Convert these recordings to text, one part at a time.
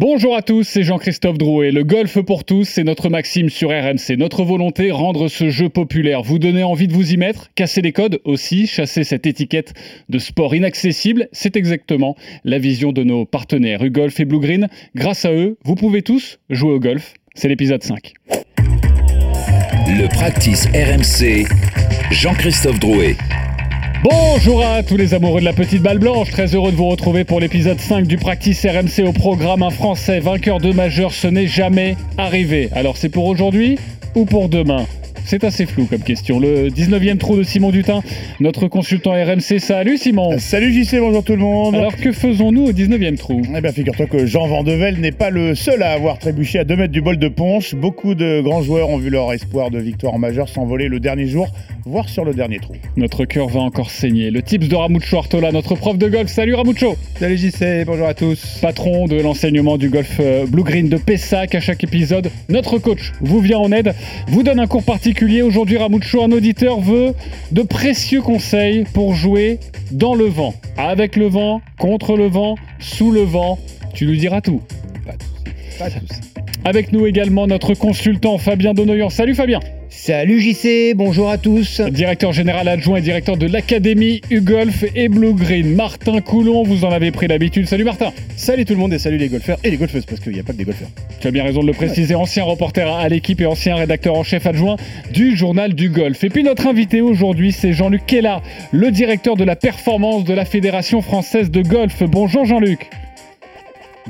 Bonjour à tous, c'est Jean-Christophe Drouet. Le golf pour tous, c'est notre maxime sur RMC. Notre volonté, rendre ce jeu populaire, vous donner envie de vous y mettre, casser les codes aussi, chasser cette étiquette de sport inaccessible. C'est exactement la vision de nos partenaires U-Golf et Blue Green. Grâce à eux, vous pouvez tous jouer au golf. C'est l'épisode 5. Le practice RMC, Jean-Christophe Drouet. Bonjour à tous les amoureux de la petite balle blanche, très heureux de vous retrouver pour l'épisode 5 du Practice RMC au programme. Un Français vainqueur de majeur, ce n'est jamais arrivé. Alors c'est pour aujourd'hui ou pour demain c'est assez flou comme question. Le 19e trou de Simon Dutin, notre consultant RMC. Salut Simon. Salut JC, bonjour tout le monde. Alors que faisons-nous au 19e trou? Eh bien figure-toi que Jean Vandevel n'est pas le seul à avoir trébuché à 2 mètres du bol de Ponche. Beaucoup de grands joueurs ont vu leur espoir de victoire en majeur s'envoler le dernier jour, voire sur le dernier trou. Notre cœur va encore saigner. Le tips de Ramucho Artola, notre prof de golf. Salut Ramucho. Salut JC, bonjour à tous. Patron de l'enseignement du golf euh, Blue Green de Pessac à chaque épisode. Notre coach vous vient en aide, vous donne un cours particulier. Aujourd'hui Ramucho un auditeur veut de précieux conseils pour jouer dans le vent. Avec le vent, contre le vent, sous le vent. Tu nous diras tout. Pas de soucis. Avec nous également notre consultant Fabien Donoyan. Salut Fabien. Salut JC, bonjour à tous. Directeur général adjoint et directeur de l'Académie U-Golf et Blue Green. Martin Coulon, vous en avez pris l'habitude. Salut Martin. Salut tout le monde et salut les golfeurs et les golfeuses parce qu'il n'y a pas que des golfeurs. Tu as bien raison de le préciser, ancien reporter à l'équipe et ancien rédacteur en chef adjoint du journal du golf. Et puis notre invité aujourd'hui, c'est Jean-Luc Kella, le directeur de la performance de la Fédération française de golf. Bonjour Jean-Luc.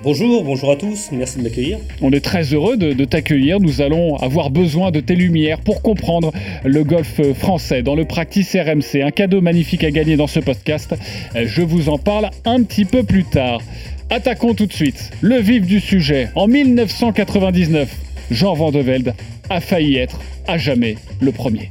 Bonjour, bonjour à tous, merci de m'accueillir. On est très heureux de, t'accueillir. Nous allons avoir besoin de tes lumières pour comprendre le golf français dans le Practice RMC. Un cadeau magnifique à gagner dans ce podcast. Je vous en parle un petit peu plus tard. Attaquons tout de suite le vif du sujet. En 1999, Jean Van de Velde a failli être à jamais le premier.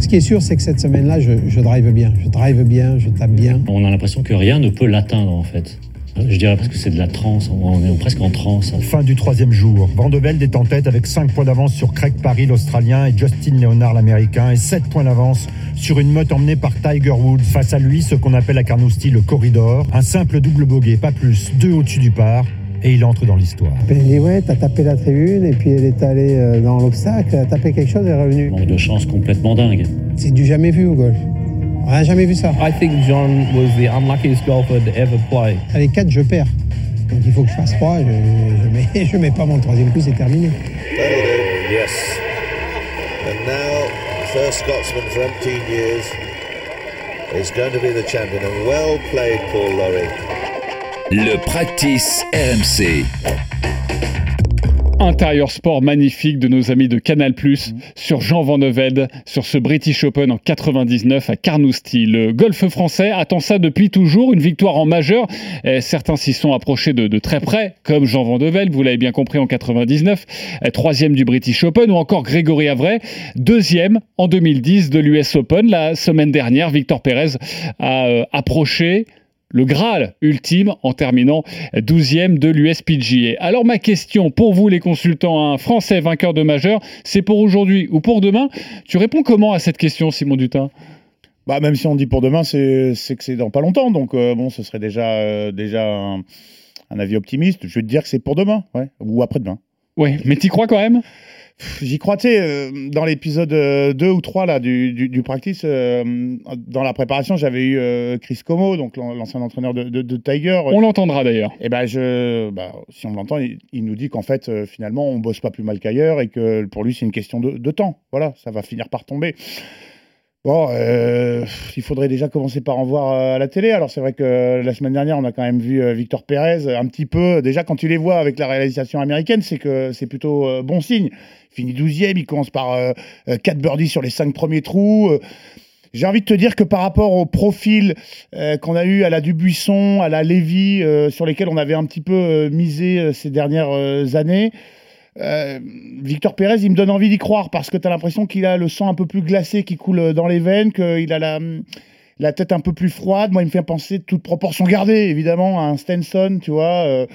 Ce qui est sûr, c'est que cette semaine-là, je, je drive bien. Je drive bien, je tape bien. On a l'impression que rien ne peut l'atteindre en fait. Je dirais parce que c'est de la transe, on est presque en transe. Fin du troisième jour. Vandevelde est en tête avec 5 points d'avance sur Craig Parry, l'Australien, et Justin Leonard, l'Américain, et 7 points d'avance sur une meute emmenée par Tiger Woods. Face à lui, ce qu'on appelle à Carnoustie le corridor. Un simple double bogey, pas plus, deux au-dessus du par. Et il entre dans l'histoire. Ouais, t'as tapé la tribune et puis elle est allée euh, dans l'obstacle, elle a tapé quelque chose et est revenue. Manque de chance complètement dingue. C'est du jamais vu au golf. On n'a jamais vu ça. I think John was the unluckiest golfer to ever play. Allez, 4, je perds. Donc il faut que je fasse 3. Je, je, mets, je mets pas mon troisième coup, c'est terminé. Yes. And now, the first Scotsman for umpteen years is going to be the champion. And well played, Paul Laurie. Le practice RMC intérieur sport magnifique de nos amis de Canal+, sur Jean Van sur ce British Open en 99 à Carnoustie. Le golf français attend ça depuis toujours, une victoire en majeur. Et certains s'y sont approchés de, de, très près, comme Jean Van vous l'avez bien compris, en 99, troisième du British Open, ou encore Grégory Avray, deuxième en 2010 de l'US Open. La semaine dernière, Victor Pérez a euh, approché le Graal ultime en terminant 12e de l'USPGA. Alors ma question pour vous les consultants, un Français vainqueur de majeur, c'est pour aujourd'hui ou pour demain? Tu réponds comment à cette question Simon Dutin? Bah, même si on dit pour demain, c'est que c'est dans pas longtemps. Donc, euh, bon, ce serait déjà, euh, déjà un, un, avis optimiste. Je vais te dire que c'est pour demain, ouais, ou après-demain. Oui, mais t'y crois quand même? J'y crois, tu sais, euh, dans l'épisode 2 euh, ou 3 là, du, du, du practice, euh, dans la préparation, j'avais eu euh, Chris Como, donc l'ancien entraîneur de, de, de, Tiger. On l'entendra d'ailleurs. Et ben, je, bah, si on l'entend, il, il, nous dit qu'en fait, euh, finalement, on bosse pas plus mal qu'ailleurs et que pour lui, c'est une question de, de, temps. Voilà, ça va finir par tomber. Bon, euh, il faudrait déjà commencer par en voir à la télé. Alors c'est vrai que la semaine dernière, on a quand même vu Victor Pérez un petit peu. Déjà, quand tu les vois avec la réalisation américaine, c'est que c'est plutôt bon signe. Finit 12e, il commence par 4 birdies sur les 5 premiers trous. J'ai envie de te dire que par rapport au profil euh, qu'on a eu à la Dubuisson, à la Lévy, euh, sur lesquels on avait un petit peu euh, misé ces dernières années, euh, Victor Pérez, il me donne envie d'y croire parce que tu as l'impression qu'il a le sang un peu plus glacé qui coule dans les veines, qu'il a la, la tête un peu plus froide. Moi, il me fait penser, toute proportion gardée, évidemment, à un Stenson, tu vois, euh,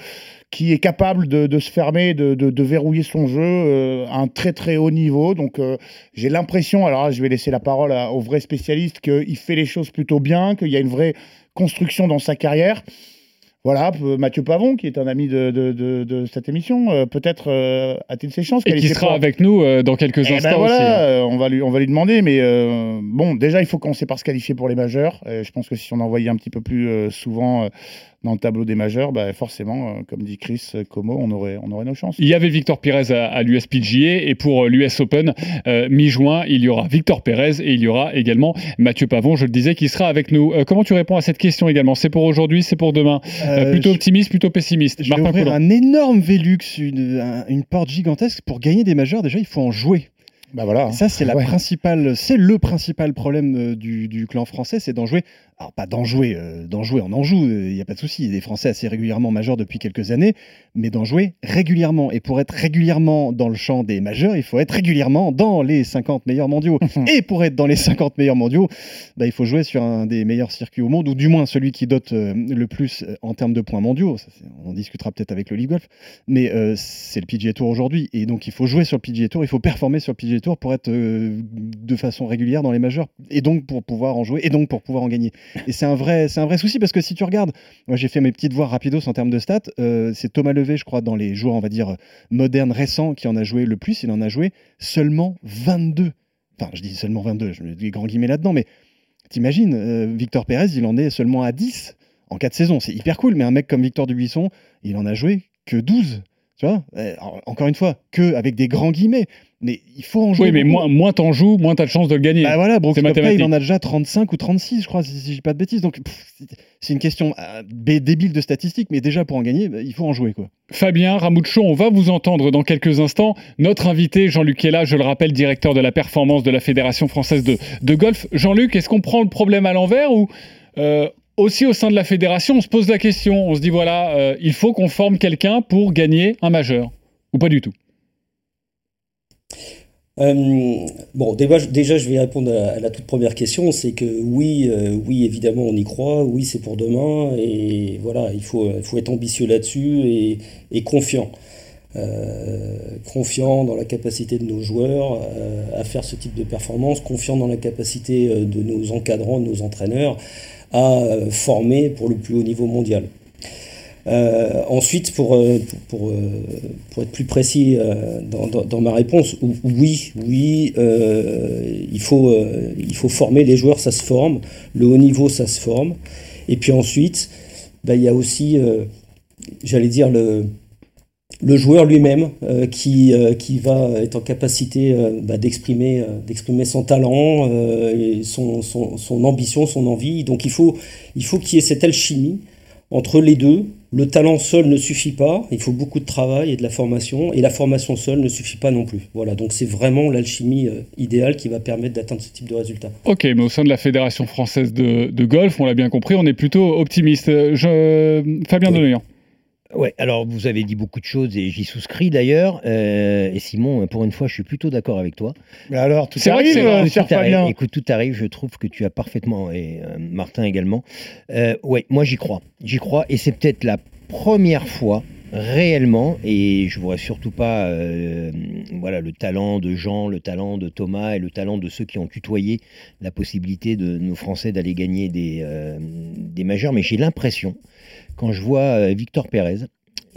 qui est capable de, de se fermer, de, de, de, verrouiller son jeu euh, à un très très haut niveau. Donc, euh, j'ai l'impression, alors là, je vais laisser la parole à, aux vrais spécialistes, qu'il fait les choses plutôt bien, qu'il y a une vraie construction dans sa carrière. Voilà, Mathieu Pavon, qui est un ami de, cette émission, euh, peut-être a-t-il ses chances Et qui sera avec nous dans quelques Eh ben instants voilà, aussi. on, va lui, on va lui demander, mais bon, déjà, il faut commencer par se qualifier pour les majeurs. Je pense que si on envoyait un petit peu plus souvent dans le tableau des majeurs, bah, forcément, euh, comme dit Chris euh, Como, on aurait, on aurait nos chances. Il y avait Victor Pérez à, à l'USPGA et pour euh, l'US Open, euh, mi-juin, il y aura Victor Pérez et il y aura également Mathieu Pavon, je le disais, qui sera avec nous. Euh, comment tu réponds à cette question également? C'est pour aujourd'hui, c'est pour demain? Euh, Euh, Plutôt je- optimiste, plutôt pessimiste Je vais ouvrir Coulon. un énorme Velux, une, un- une porte gigantesque. Pour gagner des majeurs, déjà, il faut en jouer. Bah voilà. Et ça, c'est la Ouais. principale, c'est le principal problème euh, du, du clan français, c'est d'en jouer. Alors pas d'en jouer, euh, d'en jouer, on en joue, il n'y a pas de souci. Il y a des Français assez régulièrement majeurs depuis quelques années, mais d'en jouer régulièrement. Et pour être régulièrement dans le champ des majeurs, il faut être régulièrement dans les 50 meilleurs mondiaux. Et pour être dans les 50 meilleurs mondiaux, bah, il faut jouer sur un des meilleurs circuits au monde, ou du moins celui qui dote euh, le plus euh, en termes de points mondiaux. Ça, on en discutera peut-être avec le League Golf, mais euh, c'est le PGA Tour aujourd'hui. Et donc il faut jouer sur le PGA Tour, il faut performer sur le PGA Pour être euh, de façon régulière dans les majeurs, et donc pour pouvoir en jouer, et donc pour pouvoir en gagner. Et c'est un vrai, c'est un vrai souci parce que si tu regardes, moi j'ai fait mes petites voix rapidos en termes de stats, euh, c'est Thomas Levé, je crois, dans les joueurs, on va dire, modernes récents, qui en a joué le plus. Il en a joué seulement 22. Enfin, je dis seulement 22, je mets des grands guillemets là-dedans, mais t'imagines, euh, Victor Pérez, il en est seulement à 10 en 4 saisons. C'est hyper cool, mais un mec comme Victor Dubuisson, il en a joué que 12. Tu vois Euh, Encore une fois, que avec des grands guillemets. Mais il faut en jouer. Oui, mais moins, moins t'en joues, moins t'as de chances de le gagner. Bah voilà, Brooks il en a déjà 35 ou 36, je crois, si, si je dis pas de bêtises. Donc, c'est- une question euh, débile de statistiques, mais déjà pour en gagner, bah, il faut en jouer. quoi. Fabien Ramouchon, on va vous entendre dans quelques instants. Notre invité, Jean-Luc là, je le rappelle, directeur de la performance de la Fédération française de, de golf. Jean-Luc, est-ce qu'on prend le problème à l'envers ou euh, aussi au sein de la fédération, on se pose la question, on se dit voilà, euh, il faut qu'on forme quelqu'un pour gagner un majeur. Ou pas du tout. Euh, bon, déjà, déjà, je vais répondre à, la toute première question, c'est que oui, euh, oui, évidemment, on y croit, oui, c'est pour demain, et voilà, il faut, il faut être ambitieux là-dessus et, confiant. Confiant dans la capacité de nos joueurs à faire ce type de performance, confiant dans la capacité de nos encadrants, de nos entraîneurs à euh, former pour le plus haut niveau mondial. Euh, ensuite, pour, euh, pour, pour, être plus précis dans, dans- ma réponse, ou- oui, oui, il, faut, il faut former les joueurs, ça se forme. Le haut niveau, ça se forme. Et puis ensuite, bah, il y a aussi, j'allais dire, le, le joueur lui-même euh, qui, euh, qui va être en capacité euh, bah, d'exprimer d'exprimer son talent, et son, son, son ambition, son envie. Donc il faut il faut qu'il y ait cette alchimie entre les deux. Le talent seul ne suffit pas, il faut beaucoup de travail et de la formation, et la formation seule ne suffit pas non plus. Voilà, donc c'est vraiment l'alchimie idéale qui va permettre d'atteindre ce type de résultat. Ok, mais au sein de la Fédération française de, de golf, on l'a bien compris, on est plutôt optimiste. Je... Fabien Denoyan. Ouais, alors vous avez dit beaucoup de choses et j'y souscris d'ailleurs. Euh, et Simon, pour une fois, je suis plutôt d'accord avec toi. Mais alors, tout vrai arrive, euh, Tout arrive. Écoute, tout arrive. Je trouve que tu as parfaitement, et euh, Martin également. Euh, ouais, moi j'y crois. J'y crois. Et c'est peut-être la première fois réellement, et je voudrais surtout pas euh, voilà, le talent de Jean, le talent de Thomas et le talent de ceux qui ont tutoyé la possibilité de nos Français d'aller gagner des, euh, des majeurs, mais j'ai l'impression, quand je vois euh, Victor Pérez,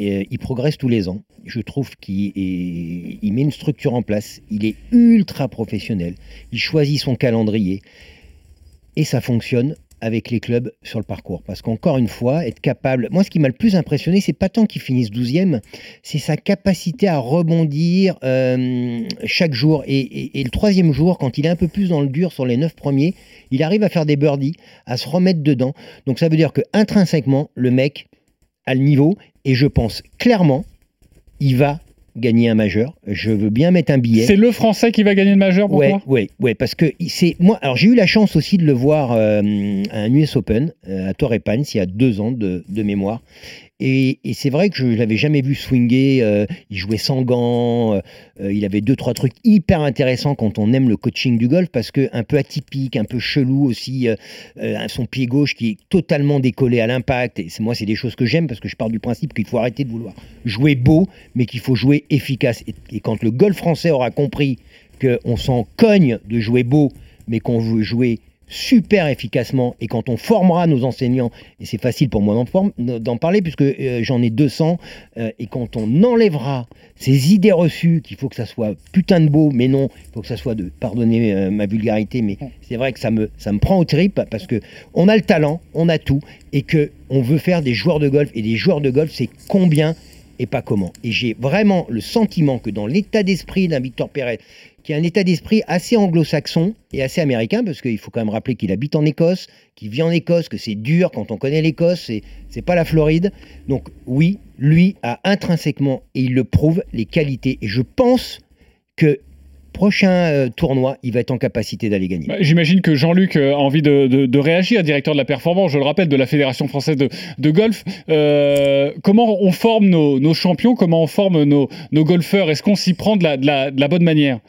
euh, il progresse tous les ans. Je trouve qu'il met une structure en place. Il est ultra professionnel. Il choisit son calendrier. Et ça fonctionne avec les clubs sur le parcours. Parce qu'encore une fois, être capable. Moi, ce qui m'a le plus impressionné, c'est pas tant qu'il finisse 12e, c'est sa capacité à rebondir euh, chaque jour. Et, le troisième jour, quand il est un peu plus dans le dur sur les neuf premiers, il arrive à faire des birdies, à se remettre dedans. Donc ça veut dire que intrinsèquement, le mec a le niveau. Et je pense clairement, il va gagner un majeur. Je veux bien mettre un billet. C'est le Français qui va gagner le majeur pour Ouais, toi ouais, ouais, parce que c'est moi. Alors j'ai eu la chance aussi de le voir euh, à un US Open euh, à Torrey Pines il y a deux ans de, de mémoire. Et, c'est vrai que je l'avais jamais vu swinger. euh, il jouait sans gants. euh, euh, il avait deux trois trucs hyper intéressants quand on aime le coaching du golf parce que un peu atypique, un peu chelou aussi. son pied gauche qui est totalement décollé à l'impact. Et moi, c'est des choses que j'aime parce que je pars du principe qu'il faut arrêter de vouloir jouer beau, mais qu'il faut jouer efficace. Et, et quand le golf français aura compris qu'on s'en cogne de jouer beau, mais qu'on veut jouer super efficacement et quand on formera nos enseignants, et c'est facile pour moi d'en parler puisque euh, j'en ai 200, euh, et quand on enlèvera ces idées reçues qu'il faut que ça soit putain de beau, mais non, il faut que ça soit de, pardonnez euh, ma vulgarité, mais c'est vrai que ça me, ça me prend au trip parce que on a le talent, on a tout, et que on veut faire des joueurs de golf, et des joueurs de golf, c'est combien et pas comment. Et j'ai vraiment le sentiment que dans l'état d'esprit d'un Victor Pérez, qui a un état d'esprit assez anglo-saxon et assez américain, parce qu'il faut quand même rappeler qu'il habite en Écosse, qu'il vit en Écosse, que c'est dur quand on connaît l'Écosse, c'est, pas la Floride. Donc oui, lui a intrinsèquement, et il le prouve, les qualités. Et je pense que prochain euh, tournoi, il va être en capacité d'aller gagner. Bah, J'imagine que Jean-Luc euh, a envie de, réagir, directeur de la performance, je le rappelle, de la Fédération française de, golf. Euh, comment on forme nos, champions? Comment on forme nos, golfeurs? Est-ce qu'on s'y prend de la bonne manière?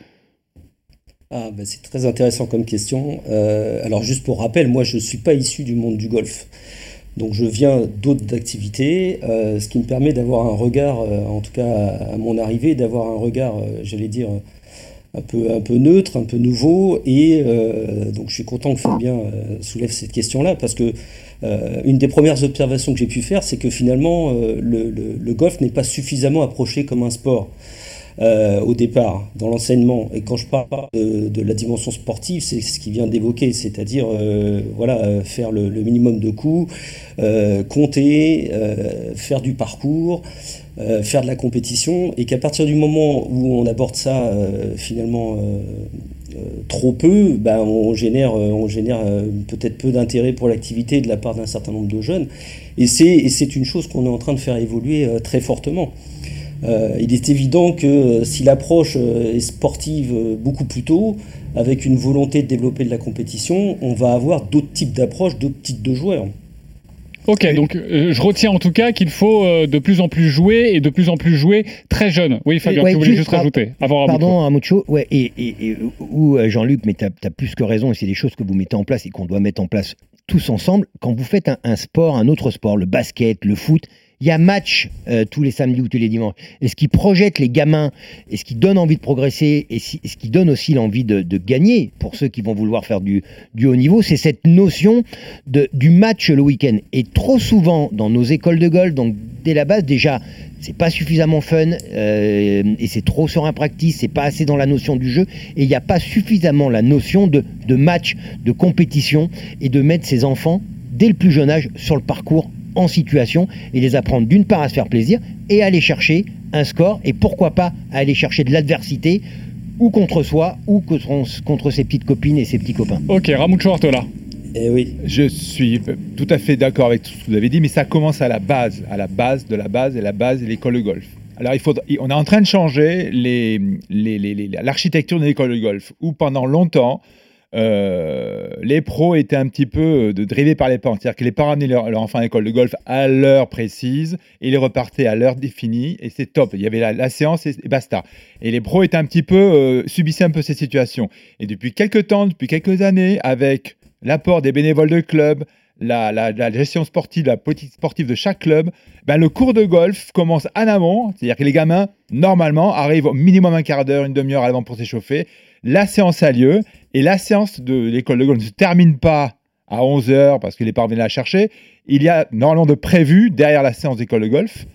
Ah, bah, c'est très intéressant comme question. Euh, alors, juste pour rappel, moi, je ne suis pas issu du monde du golf. Donc, je viens d'autres activités, euh, ce qui me permet d'avoir un regard, euh, en tout cas à, mon arrivée, d'avoir un regard, j'allais dire, un peu, un peu neutre, un peu nouveau. Et donc, je suis content que Fabien soulève cette question-là, parce que une des premières observations que j'ai pu faire, c'est que finalement, le, le- le golf n'est pas suffisamment approché comme un sport euh, au départ dans l'enseignement. Et quand je parle de, la dimension sportive, c'est ce qu'il vient d'évoquer, c'est-à-dire euh, voilà, euh, faire le, minimum de coups, compter, faire du parcours, faire de la compétition, et qu'à partir du moment où on aborde ça finalement trop peu, ben, on génère, on génère peut-être peu d'intérêt pour l'activité de la part d'un certain nombre de jeunes. Et c'est une chose qu'on est en train de faire évoluer très fortement. Euh, il est évident que euh, si l'approche euh, est sportive beaucoup plus tôt, avec une volonté de développer de la compétition, on va avoir d'autres types d'approches, d'autres types de joueurs. Ok, donc euh, je retiens en tout cas qu'il faut euh, de plus en plus jouer et de plus en plus jouer très jeune. Oui, Fabien, Ouais, tu voulais juste rajouter avant Ramucho. Pardon, Ramucho. Ouais, et, et- et- ou euh, Jean-Luc, mais tu as, plus que raison, et c'est des choses que vous mettez en place et qu'on doit mettre en place tous ensemble. Quand vous faites un, un sport, un autre sport, le basket, le foot, il y a match euh, tous les samedis ou tous les dimanches. Et ce qui projette les gamins, et ce qui donne envie de progresser, et ce qui donne aussi l'envie de, gagner pour ceux qui vont vouloir faire du, haut niveau, c'est cette notion du match le week-end. Et trop souvent, dans nos écoles de golf, donc dès la base, déjà, c'est pas suffisamment fun euh, et c'est trop sur un practice, c'est pas assez dans la notion du jeu et il n'y a pas suffisamment la notion de, de match, de compétition et de mettre ses enfants dès le plus jeune âge sur le parcours en situation et les apprendre d'une part à se faire plaisir et à aller chercher un score et pourquoi pas à aller chercher de l'adversité ou contre soi ou contre, contre ses petites copines et ses petits copains. Ok, Ramucho Artola. Eh oui. Je suis tout à fait d'accord avec tout ce que vous avez dit, mais ça commence à la base, à la base de la base, et la base est l'école de golf. Alors, il faut, on est en train de changer les- les- les- les- l'architecture de l'école de golf, où pendant longtemps, euh, les pros étaient un petit peu euh, drivés par les parents. C'est-à-dire que les parents amenaient leur, leur enfant à l'école de golf à l'heure précise, et ils repartaient à l'heure définie, et c'est top. Il y avait la, la séance et, basta. Et les pros étaient un petit peu, euh, subissaient un peu ces situations. Et depuis quelques temps, depuis quelques années, avec l'apport des bénévoles de club, la gestion sportive, la politique sportive de chaque club, ben, le cours de golf commence en amont, c'est-à-dire que les gamins, normalement, arrivent au minimum un quart d'heure, une demi-heure avant pour s'échauffer. La séance a lieu, et la séance de l'école de golf ne se termine pas à 11h parce que les parents viennent la chercher. Il y a normalement de prévu, derrière la séance d'école de golf,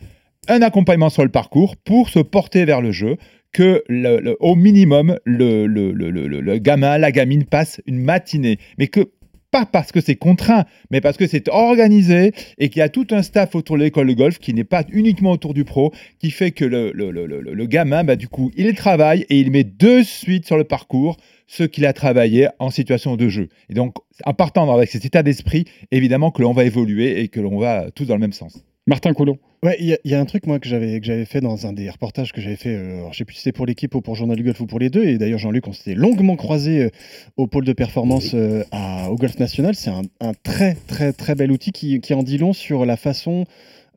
un accompagnement sur le parcours pour se porter vers le jeu, que le- le- au minimum, le- le gamin, la gamine passe une matinée. Mais que pas parce que c'est contraint, mais parce que c'est organisé et qu'il y a tout un staff autour de l'école de golf qui n'est pas uniquement autour du pro, qui fait que le, le- le- le- gamin, bah, du coup, il travaille et il met de suite sur le parcours ce qu'il a travaillé en situation de jeu. Et donc, en partant avec cet état d'esprit, évidemment que l'on va évoluer et que l'on va tous dans le même sens. Martin Coulon. Ouais, il y, a- il y a un truc moi que j'avais que j'avais fait dans un des reportages que j'avais fait. euh, alors, je sais plus si c'était pour l'équipe ou pour Journal du Golf ou pour les deux. Et d'ailleurs Jean-Luc, on s'était longuement croisé euh, au pôle de performance euh, à- au Golf National. C'est un, un très très très bel outil qui, qui en dit long sur la façon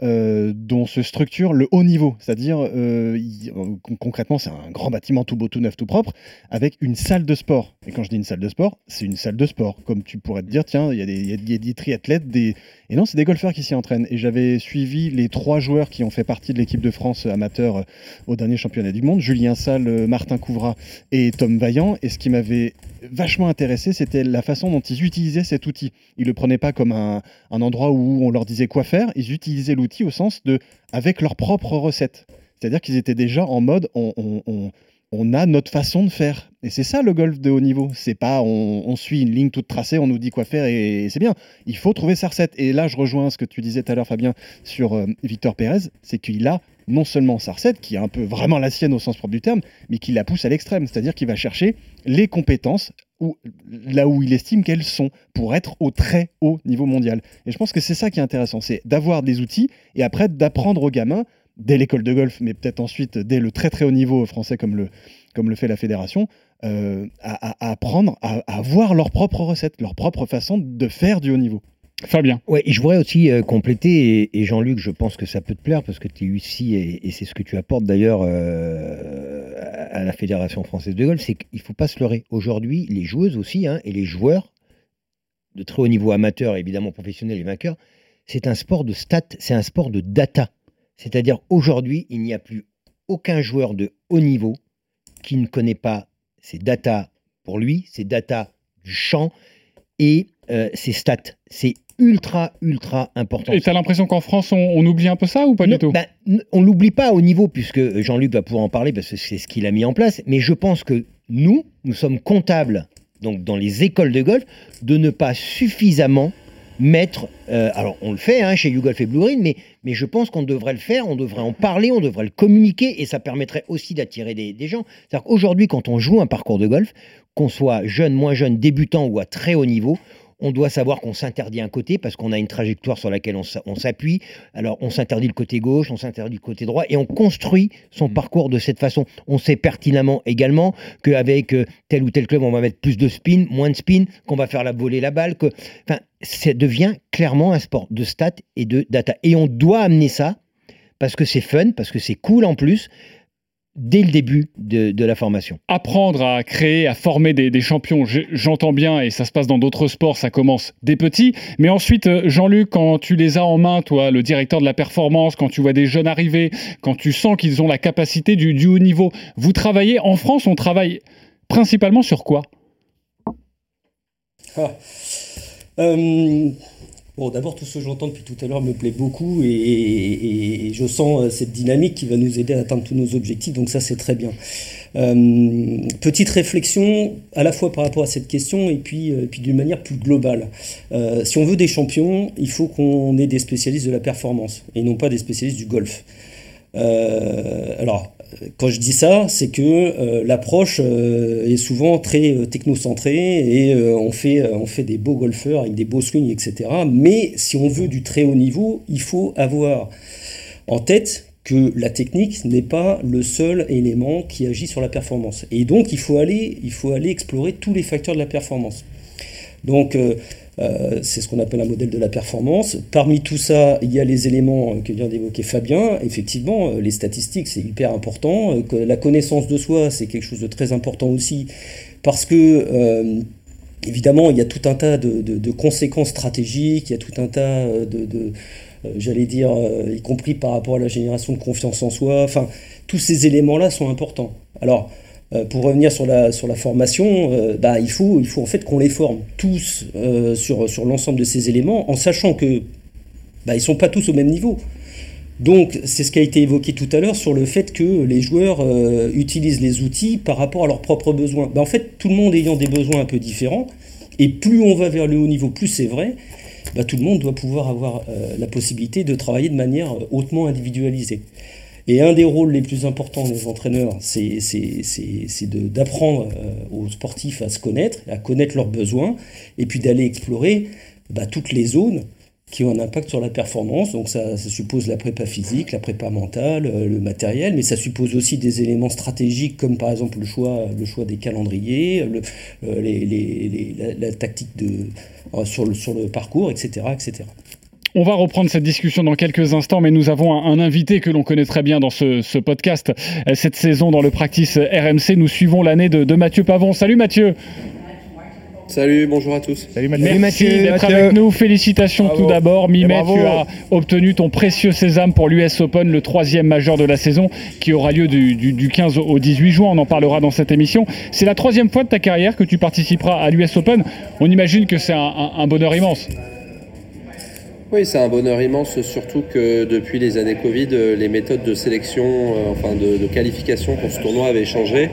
euh, dont se structure le haut niveau. C'est-à-dire, euh, euh, con- concrètement, c'est un grand bâtiment tout beau, tout neuf, tout propre, avec une salle de sport. Et quand je dis une salle de sport, c'est une salle de sport. Comme tu pourrais te dire, tiens, il y, a des- triathlètes, des... et non, c'est des golfeurs qui s'y entraînent. Et j'avais suivi les trois joueurs qui ont fait partie de l'équipe de France amateur au dernier championnat du monde, Julien Salle, Martin Couvrat et Tom Vaillant. Et ce qui m'avait vachement intéressé, c'était la façon dont ils utilisaient cet outil. Ils le prenaient pas comme un, endroit où on leur disait quoi faire, ils utilisaient l'outil au sens de avec leur propre recette. C'est-à-dire qu'ils étaient déjà en mode on, on- on- on a notre façon de faire. Et c'est ça le golf de haut niveau. C'est pas on, on suit une ligne toute tracée, on nous dit quoi faire et, c'est bien. Il faut trouver sa recette. Et là, je rejoins ce que tu disais tout à l'heure, Fabien, sur euh, Victor Pérez, c'est qu'il a non seulement sa recette, qui est un peu vraiment la sienne au sens propre du terme, mais qui la pousse à l'extrême. C'est-à-dire qu'il va chercher les compétences là où il estime qu'elles sont pour être au très haut niveau mondial. Et je pense que c'est ça qui est intéressant, c'est d'avoir des outils et après d'apprendre aux gamins, dès l'école de golf, mais peut-être ensuite dès le très très haut niveau français comme le, fait la fédération, euh, à, apprendre à, à avoir leur propre recette, leur propre façon de faire du haut niveau. Fabien. Ouais, et je voudrais aussi euh, compléter, et, Jean-Luc, je pense que ça peut te plaire, parce que tu es ici, et, c'est ce que tu apportes d'ailleurs euh, à la Fédération française de golf, c'est qu'il ne faut pas se leurrer. Aujourd'hui, les joueuses aussi, hein, et les joueurs, de très haut niveau amateur, évidemment professionnels et vainqueurs, c'est un sport de stats, c'est un sport de data. C'est-à-dire aujourd'hui, il n'y a plus aucun joueur de haut niveau qui ne connaît pas ses data pour lui, ses data du champ et euh, ses stats. C'est ultra, ultra important. Et tu as l'impression qu'en France, on, on oublie un peu ça ou pas Non, du tout bah, n- on l'oublie pas au niveau, puisque Jean-Luc va pouvoir en parler, parce que c'est ce qu'il a mis en place. Mais je pense que nous, nous sommes comptables, donc dans les écoles de golf, de ne pas suffisamment mettre. euh, alors, on le fait hein, chez YouGolf et Blue Green, mais, mais je pense qu'on devrait le faire, on devrait en parler, on devrait le communiquer, et ça permettrait aussi d'attirer des, des gens. C'est-à-dire qu'aujourd'hui, quand on joue un parcours de golf, qu'on soit jeune, moins jeune, débutant ou à très haut niveau, on doit savoir qu'on s'interdit un côté parce qu'on a une trajectoire sur laquelle on s'a- on s'appuie. Alors, on s'interdit le côté gauche, on s'interdit le côté droit et on construit son parcours de cette façon. On sait pertinemment également qu'avec euh, tel ou tel club, on va mettre plus de spin, moins de spin, qu'on va faire la voler la balle. Que... Enfin, ça devient clairement un sport de stats et de data. Et on doit amener ça parce que c'est fun, parce que c'est cool en plus, dès le début de, de la formation. apprendre à créer, à former des, des champions, je- j'entends bien, et ça se passe dans d'autres sports, ça commence des petits. Mais ensuite, euh, Jean-Luc, quand tu les as en main, toi, le directeur de la performance, quand tu vois des jeunes arriver, quand tu sens qu'ils ont la capacité du, du haut niveau, vous travaillez, en France, on travaille principalement sur quoi? Ah. Euh, bon, d'abord, tout ce que j'entends depuis tout à l'heure me plaît beaucoup et, je sens euh, cette dynamique qui va nous aider à atteindre tous nos objectifs, donc ça, c'est très bien. Euh, petite réflexion à la fois par rapport à cette question et puis, euh, d'une manière plus globale. Si on veut des champions, il faut qu'on ait des spécialistes de la performance et non pas des spécialistes du golf. Alors, quand je dis ça, c'est que euh, l'approche euh, est souvent très euh, technocentrée et euh, on, fait, on fait des beaux golfeurs avec des beaux swings, etc. Mais si on veut du très haut niveau, il faut avoir en tête que la technique n'est pas le seul élément qui agit sur la performance. Et donc, il faut aller, il faut aller explorer tous les facteurs de la performance. Donc, euh, c'est ce qu'on appelle un modèle de la performance. Parmi tout ça, il y a les éléments euh, que vient d'évoquer Fabien. Effectivement, euh, les statistiques, c'est hyper important. La connaissance de soi, c'est quelque chose de très important aussi, parce que, évidemment, il y a tout un tas de, conséquences stratégiques, il y a tout un tas de... j'allais dire, y compris par rapport à la génération de confiance en soi. Enfin, tous ces éléments-là sont importants. Alors, pour revenir sur la, sur la formation, euh, bah, il, faut, il faut en fait qu'on les forme tous euh, sur, sur l'ensemble de ces éléments, en sachant que bah, ils ne sont pas tous au même niveau. Donc, c'est ce qui a été évoqué tout à l'heure sur le fait que les joueurs euh, utilisent les outils par rapport à leurs propres besoins. Bah, en fait, tout le monde ayant des besoins un peu différents, et plus on va vers le haut niveau, plus c'est vrai, bah, tout le monde doit pouvoir avoir euh, la possibilité de travailler de manière euh, hautement individualisée. Et un des rôles les plus importants des entraîneurs, c'est d'apprendre euh, aux sportifs à se connaître, à connaître leurs besoins, et puis d'aller explorer bah, toutes les zones qui ont un impact sur la performance. Donc ça, suppose la prépa physique, la prépa mentale, euh, le matériel, mais ça suppose aussi des éléments stratégiques comme par exemple le choix, des calendriers, le, euh, la, tactique sur, le, sur le parcours, etc. etc. On va reprendre cette discussion dans quelques instants, mais nous avons un, un invité que l'on connaît très bien dans ce, ce, podcast euh, cette saison dans le practice RMC. Nous suivons l'année de, de Mathieu Pavon. Salut Mathieu Salut, bonjour à tous. Salut Mathieu. Merci d'être avec nous. Félicitations bravo. tout d'abord. Mi-mai, tu as obtenu ton précieux sésame pour l'US Open, le troisième majeur de la saison, qui aura lieu du, du, du, 15 au 18 juin. On en parlera dans cette émission. C'est la troisième fois de ta carrière que tu participeras à l'US Open. On imagine que c'est un, un, un bonheur immense. Oui, c'est un bonheur immense, surtout que depuis les années Covid, les méthodes de sélection, euh, enfin de, qualification pour ce tournoi avaient changé.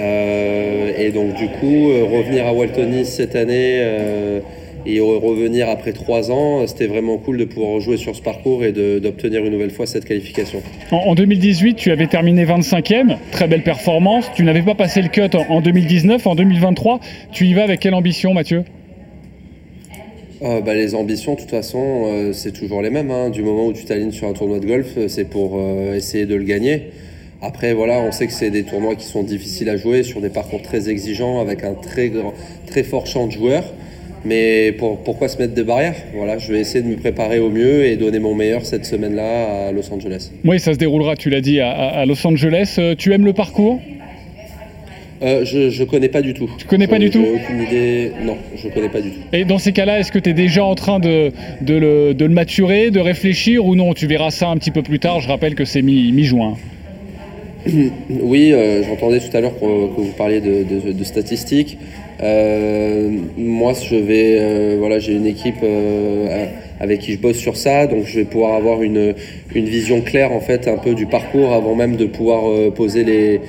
Euh, et donc du coup, euh, revenir à Waltonis cette année euh, et revenir après trois ans, c'était vraiment cool de pouvoir jouer sur ce parcours et d'obtenir une nouvelle fois cette qualification. En, en, 2018, tu avais terminé 25e, très belle performance. Tu n'avais pas passé le cut en 2019, en 2023. Tu y vas avec quelle ambition, Mathieu? Euh, bah, les ambitions, de toute façon, euh, c'est toujours les mêmes. Hein. Du moment où tu t'alignes sur un tournoi de golf, c'est pour euh, essayer de le gagner. Après, voilà, on sait que c'est des tournois qui sont difficiles à jouer, sur des parcours très exigeants, avec un très, grand, très fort champ de joueurs. Mais pour, pourquoi se mettre des barrières? Voilà, je vais essayer de me préparer au mieux et donner mon meilleur cette semaine-là à Los Angeles. Oui, ça se déroulera, tu l'as dit, à, Los Angeles. Euh, tu aimes le parcours? Euh, je ne connais pas du tout. Tu connais pas du tout aucune idée. Non, je connais pas du tout. Et dans ces cas-là, est-ce que tu es déjà en train de, de, le, de, le, maturer, de réfléchir ou non? Tu verras ça un petit peu plus tard. Je rappelle que c'est mi-juin. Mi oui, euh, j'entendais tout à l'heure que, vous parliez de, statistiques. Euh, moi, je vais, euh, voilà, j'ai une équipe euh, avec qui je bosse sur ça, donc je vais pouvoir avoir une, une vision claire en fait un peu du parcours avant même de pouvoir euh, poser les,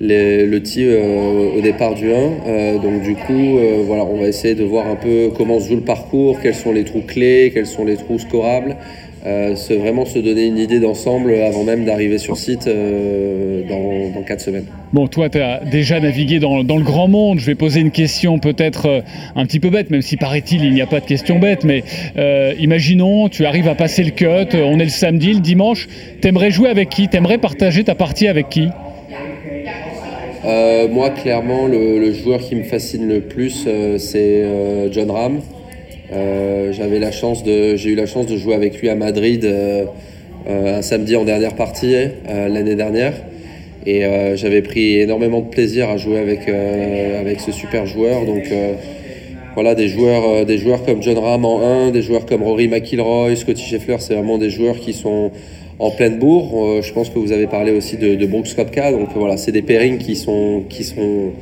le tir euh, au départ du 1. Euh, donc du coup, euh, voilà, on va essayer de voir un peu comment se joue le parcours, quels sont les trous clés, quels sont les trous scorables. C'est vraiment se donner une idée d'ensemble avant même d'arriver sur site dans, dans 4 semaines. Bon, toi, tu as déjà navigué dans, dans, le grand monde. Je vais poser une question peut-être un petit peu bête, même si paraît-il, il n'y a pas de question bête. Mais imaginons, tu arrives à passer le cut, on est le samedi, le dimanche. T'aimerais jouer avec qui? T'aimerais partager ta partie avec qui? Euh, moi, clairement, le, joueur qui me fascine le plus, euh, c'est euh, John Ram. J'avais la chance de, j'ai eu la chance de jouer avec lui à Madrid un samedi en dernière partie l'année dernière, et j'avais pris énormément de plaisir à jouer avec avec ce super joueur. Donc voilà, des joueurs, des joueurs comme John Ram en 1, des joueurs comme Rory McIlroy, Scotty Scheffler, c'est vraiment des joueurs qui sont en pleine bourre. Euh, je pense que vous avez parlé aussi de, Brooks Kopka. Donc voilà, c'est des pairings qui sont, qui sont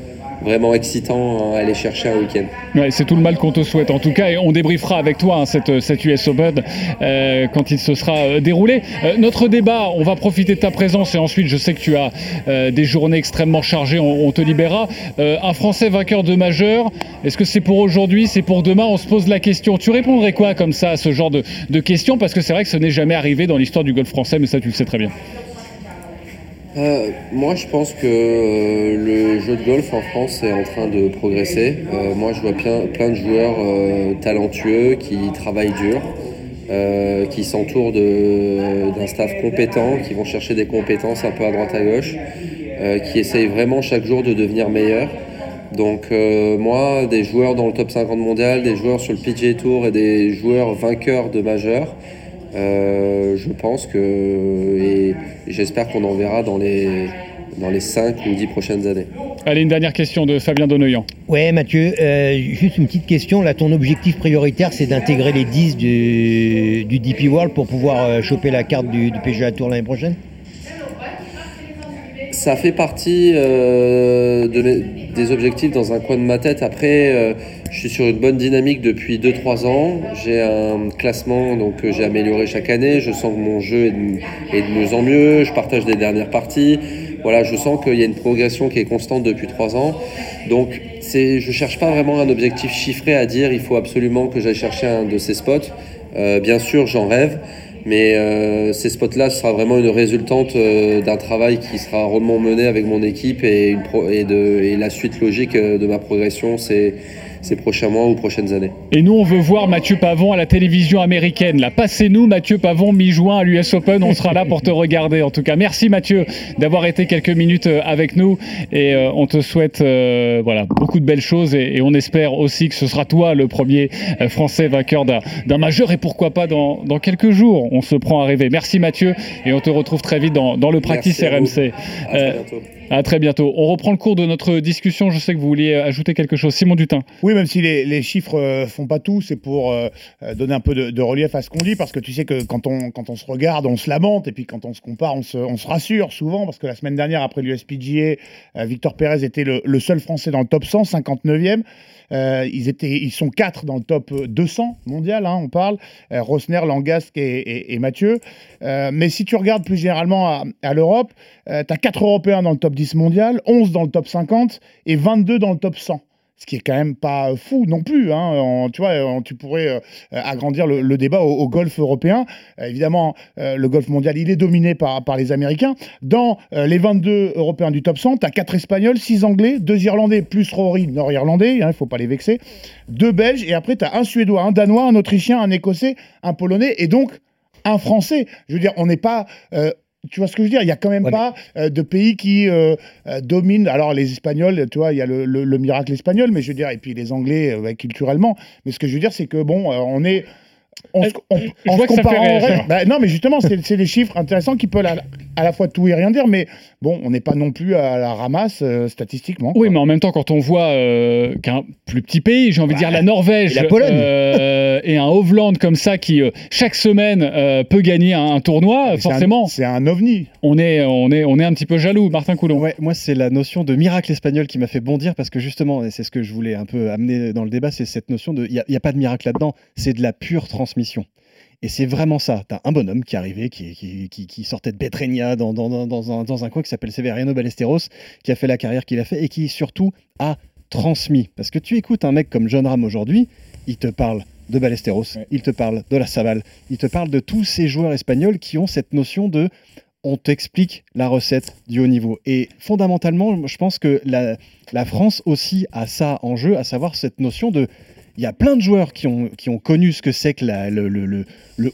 vraiment excitants à aller chercher un week-end. Ouais, c'est tout le mal qu'on te souhaite en tout cas et on débriefera avec toi hein, cette, cette US Open euh, quand il se sera euh, déroulé. Euh, notre débat, on va profiter de ta présence et ensuite je sais que tu as euh, des journées extrêmement chargées, on, te libérera. Euh, un Français vainqueur de majeur, est-ce que c'est pour aujourd'hui, c'est pour demain? On se pose la question. Tu répondrais quoi comme ça à ce genre de, de questions? Parce que c'est vrai que ce n'est jamais arrivé dans l'histoire du golf français, mais ça tu le sais très bien. Euh, moi, je pense que euh, le jeu de golf en France est en train de progresser. Euh, moi, je vois plein, plein de joueurs talentueux qui travaillent dur, qui s'entourent d'un staff compétent, qui vont chercher des compétences un peu à droite à gauche, qui essayent vraiment chaque jour de devenir meilleurs. Donc moi, des joueurs dans le top 50 mondial, des joueurs sur le PGA Tour et des joueurs vainqueurs de majeurs, euh, je pense que, et j'espère qu'on en verra dans les, dans les 5 ou 10 prochaines années. Allez, une dernière question de Fabien Donoyan. Ouais, Mathieu, euh, juste une petite question. Là, ton objectif prioritaire, c'est d'intégrer les 10 du, du, DP World pour pouvoir euh, choper la carte du, du PGA Tour l'année prochaine? Ça fait partie euh, de mes, des objectifs dans un coin de ma tête. Après, je suis sur une bonne dynamique depuis 2-3 ans. J'ai un classement donc, que j'ai amélioré chaque année. Je sens que mon jeu est de, mieux en mieux. Je partage des dernières parties. Voilà, je sens qu'il y a une progression qui est constante depuis 3 ans. Donc, je ne cherche pas vraiment un objectif chiffré à dire il faut absolument que j'aille chercher un de ces spots. Euh, bien sûr, j'en rêve. Mais euh, ces spots-là, ce sera vraiment une résultante euh, d'un travail qui sera rondement mené avec mon équipe et, une pro et, de, et la suite logique euh, de ma progression, c'est ces prochains mois ou prochaines années. Et nous, on veut voir Mathieu Pavon à la télévision américaine. Là, passez-nous Mathieu Pavon mi-juin à l'US Open. On sera là pour te regarder. En tout cas, merci Mathieu d'avoir été quelques minutes euh, avec nous. Et euh, on te souhaite euh, voilà, beaucoup de belles choses. Et, et, on espère aussi que ce sera toi le premier euh, Français vainqueur d'un majeur. Et pourquoi pas dans, dans, quelques jours. On se prend à rêver. Merci Mathieu. Et on te retrouve très vite dans, dans le Practice RMC. À très bientôt. À très bientôt. On reprend le cours de notre discussion. Je sais que vous vouliez ajouter quelque chose. Simon Dutin. Oui, même si les, chiffres euh, font pas tout, c'est pour euh, donner un peu de, relief à ce qu'on dit, parce que tu sais que quand on, quand on se regarde, on se lamente, et puis quand on se compare, on se, rassure souvent, parce que la semaine dernière, après l'USPGA, euh, Victor Pérez était le, le, seul Français dans le top 100, 59e. Euh, ils, étaient, ils sont quatre dans le top 200 mondial, hein, on parle. Euh, Rosner, Langasque et, Mathieu. Euh, mais si tu regardes plus généralement à, à l'Europe, tu as 4 Européens dans le top 10 mondial, 11 dans le top 50 et 22 dans le top 100 ce qui est quand même pas fou non plus. Hein. Tu vois, tu pourrais euh, agrandir le, débat au, golf européen. Euh, évidemment, euh, le golf mondial, il est dominé par, par les Américains. Dans les 22 Européens du top 100, tu as 4 Espagnols, 6 Anglais, 2 Irlandais, plus Rory, Nord-Irlandais, il hein, ne faut pas les vexer, 2 Belges, et après, tu as un Suédois, un Danois, un Autrichien, un Écossais, un Polonais, et donc un Français. Je veux dire, on n'est pas tu vois ce que je veux dire? Il n'y a quand même ouais, pas euh, de pays qui euh, euh, dominent. Alors, les Espagnols, tu vois, il y a le, le, le, miracle espagnol, mais je veux dire, et puis les Anglais euh, culturellement. Mais ce que je veux dire, c'est que, bon, on est. On, se, on, on se compare bah, non, mais justement, c'est des chiffres intéressants qui peuvent à, la fois tout et rien dire, mais bon, on n'est pas non plus à la ramasse euh, statistiquement. Quoi. Oui, mais en même temps, quand on voit euh, qu'un plus petit pays, j'ai envie bah, de dire la Norvège, et, la Pologne. Euh, et un Hovland comme ça qui chaque semaine peut gagner un, un tournoi, mais forcément. C'est un, un, ovni. On est, on est, on est un petit peu jaloux, Martin Coulon. Ouais, moi, c'est la notion de miracle espagnol qui m'a fait bondir parce que justement, et c'est ce que je voulais un peu amener dans le débat, c'est cette notion de, il n'y a, a, pas de miracle là-dedans, c'est de la pure transmission. Et c'est vraiment ça. Tu as un bonhomme qui est arrivé, qui, qui, qui, qui sortait de Betreña dans, dans, dans, dans, un, dans un coin qui s'appelle Severiano Ballesteros, qui a fait la carrière qu'il a fait et qui surtout a transmis. Parce que tu écoutes un mec comme John Ram aujourd'hui, il te parle de Ballesteros, ouais. il te parle de la Saval, il te parle de tous ces joueurs espagnols qui ont cette notion de on t'explique la recette du haut niveau. Et fondamentalement, je pense que la, la France aussi a ça en jeu, à savoir cette notion de il y a plein de joueurs qui ont, connu ce que c'est que le,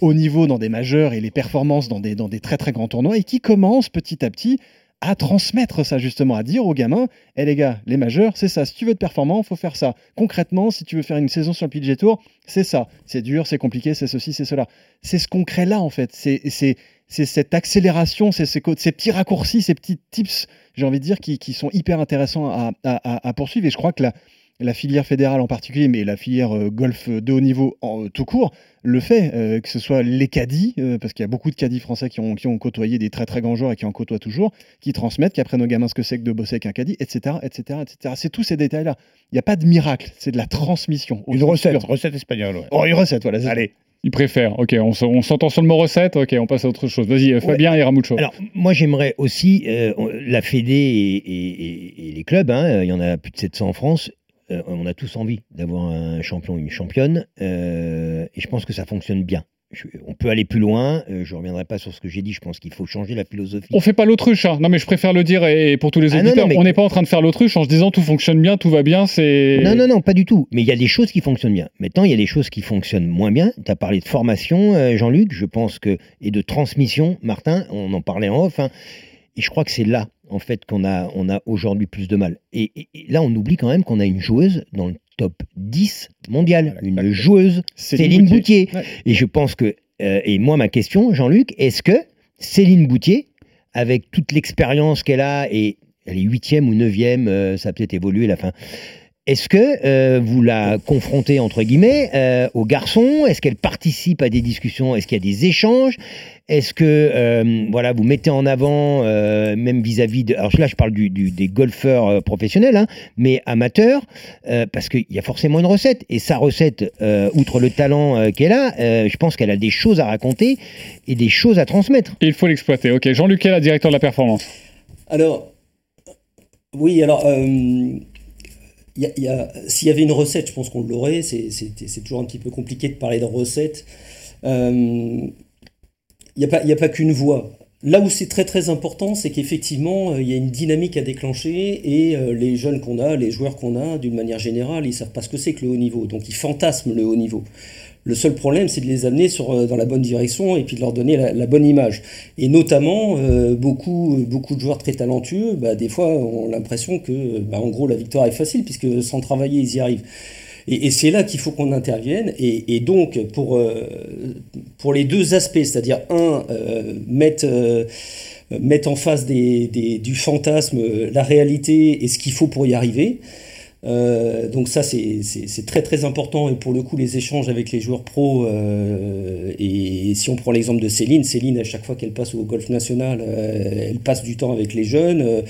haut niveau dans des majeurs et les performances dans des, très très grands tournois et qui commencent petit à petit à transmettre ça justement, à dire aux gamins, hé hey les gars, les majeurs, c'est ça, si tu veux être performant, il faut faire ça. Concrètement, si tu veux faire une saison sur le PGA Tour, c'est ça. C'est dur, c'est compliqué, c'est ceci, c'est cela. C'est ce concret-là en fait, c'est cette accélération, ces, petits raccourcis, ces petits tips, j'ai envie de dire, qui, sont hyper intéressants à poursuivre et je crois que la, la filière fédérale en particulier, mais la filière euh, golf de haut niveau en, euh, tout court, le fait, euh, que ce soit les caddies, euh, parce qu'il y a beaucoup de caddies français qui ont, qui ont côtoyé des très très grands joueurs et qui en côtoient toujours, qui transmettent, qui apprennent aux gamins ce que c'est que de bosser avec un caddie, etc. etc., etc. C'est tous ces détails-là. Il n'y a pas de miracle, c'est de la transmission. Une recette, recette espagnole. Ouais. Oh, une recette, voilà. Allez. Il préfère. Ok, on s'entend sur le mot recette. Ok, on passe à autre chose. Vas-y, Fabien ouais. et Ramucho. Alors, moi, j'aimerais aussi euh, la Fédé et, et, et, les clubs. Hein, il y en a plus de 700 en France euh, on a tous envie d'avoir un champion, une championne, euh, et je pense que ça fonctionne bien. Je, on peut aller plus loin. Euh, je ne reviendrai pas sur ce que j'ai dit. Je pense qu'il faut changer la philosophie. On fait pas l'autruche. Hein. Non, mais je préfère le dire et pour tous les auditeurs, ah non, non, mais... on n'est pas en train de faire l'autruche en se disant tout fonctionne bien, tout va bien. C'est non, non, non, pas du tout. Mais il y a des choses qui fonctionnent bien. Maintenant, il y a des choses qui fonctionnent moins bien. Tu as parlé de formation, Jean-Luc. Je pense que et de transmission, Martin. On en parlait en off. Hein. Et je crois que c'est là, en fait, qu'on a, on a aujourd'hui plus de mal. Et, et, et, là, on oublie quand même qu'on a une joueuse dans le top 10 mondial, voilà, une joueuse, Céline Boutier. Boutier. Ouais. Et je pense que, euh, et moi, ma question, Jean-Luc, est-ce que Céline Boutier, avec toute l'expérience qu'elle a, et elle est huitième ou neuvième, euh, ça a peut-être évolué la fin. Est-ce que euh, vous la confrontez, entre guillemets, euh, aux garçons? Est-ce qu'elle participe à des discussions? Est-ce qu'il y a des échanges? Est-ce que euh, voilà, vous mettez en avant, euh, même vis-à-vis de... Alors là, je parle du, du, des golfeurs professionnels, hein, mais amateurs, euh, parce qu'il y a forcément une recette. Et sa recette, outre le talent qu'elle a, je pense qu'elle a des choses à raconter et des choses à transmettre. Et il faut l'exploiter. Ok, Jean-Luc la directeur de la performance. Alors, oui, alors s'il y avait une recette, je pense qu'on l'aurait. C'est, toujours un petit peu compliqué de parler de recette. Il euh, n'y a pas, a pas qu'une voie. Là où c'est très très important, c'est qu'effectivement, euh, il y a une dynamique à déclencher et euh, les jeunes qu'on a, les joueurs qu'on a, d'une manière générale, ils savent pas ce que c'est que le haut niveau. Donc ils fantasment le haut niveau. Le seul problème, c'est de les amener euh, dans la bonne direction et puis de leur donner la, bonne image. Et notamment, euh, beaucoup, beaucoup de joueurs très talentueux, bah, des fois, ont l'impression que, bah, en gros, la victoire est facile puisque sans travailler, ils y arrivent. Et, c'est là qu'il faut qu'on intervienne. Et, donc, pour, euh, pour les deux aspects, c'est-à-dire, un, euh, mettre, euh, en face du fantasme euh, la réalité et ce qu'il faut pour y arriver. Euh, donc ça c'est très très important et pour le coup les échanges avec les joueurs pros euh, et si on prend l'exemple de Céline, Céline à chaque fois qu'elle passe au golf national, euh, elle passe du temps avec les jeunes.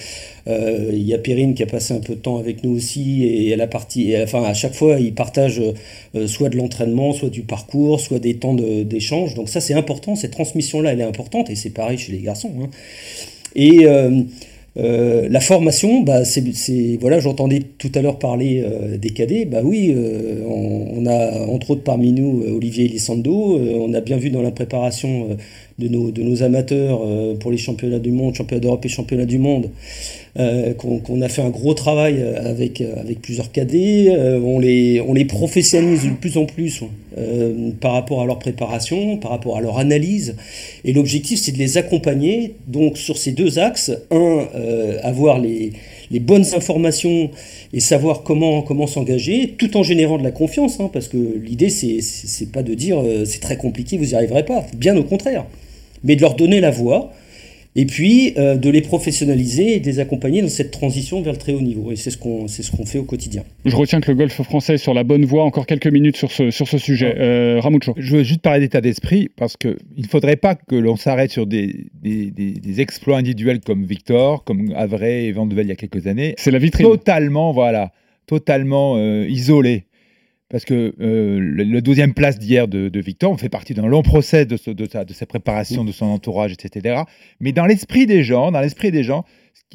Il y a Perrine qui a passé un peu de temps avec nous aussi et à chaque fois ils partagent soit de l'entraînement, soit du parcours, soit des temps d'échange. Donc ça c'est important, cette transmission là elle est importante et c'est pareil chez les garçons. hein. Euh, la formation, bah, j'entendais tout à l'heure parler euh, des cadets. Bah oui, euh, on, a entre autres parmi nous Olivier Lissando. On a bien vu dans la préparation de, nos, de nos amateurs pour les championnats du monde, championnats d'Europe et championnats du monde, qu'on, qu'on a fait un gros travail euh, avec, euh, avec plusieurs cadets. Euh, on, les, on les professionnalise de plus en plus euh, par rapport à leur préparation, par rapport à leur analyse. Et l'objectif, c'est de les accompagner donc sur ces deux axes. Un, euh, avoir les, les bonnes informations et savoir comment, comment s'engager, tout en générant de la confiance, hein, parce que l'idée, c'est c'est pas de dire euh, c'est très compliqué, vous n'y arriverez pas. Bien au contraire. Mais de leur donner la voie et puis euh, de les professionnaliser et de les accompagner dans cette transition vers le très haut niveau. Et c'est ce qu'on c'est ce qu'on fait au quotidien. Je retiens que le golf français est sur la bonne voie. Encore quelques minutes sur ce, sur ce sujet. Euh, Ramucho. Je veux juste parler d'état d'esprit parce qu'il ne faudrait pas que l'on s'arrête sur des, des, des- des exploits individuels comme Victor, comme Avray et Van de Velde il y a quelques années. C'est la vitrine. Totalement, voilà, totalement euh, isolé. Parce que euh, le, le 12e place d'hier de, de Victor, on fait partie d'un long procès de, ce- de, sa, de sa préparation, de son entourage, etc. Mais dans l'esprit des gens, dans l'esprit des gens,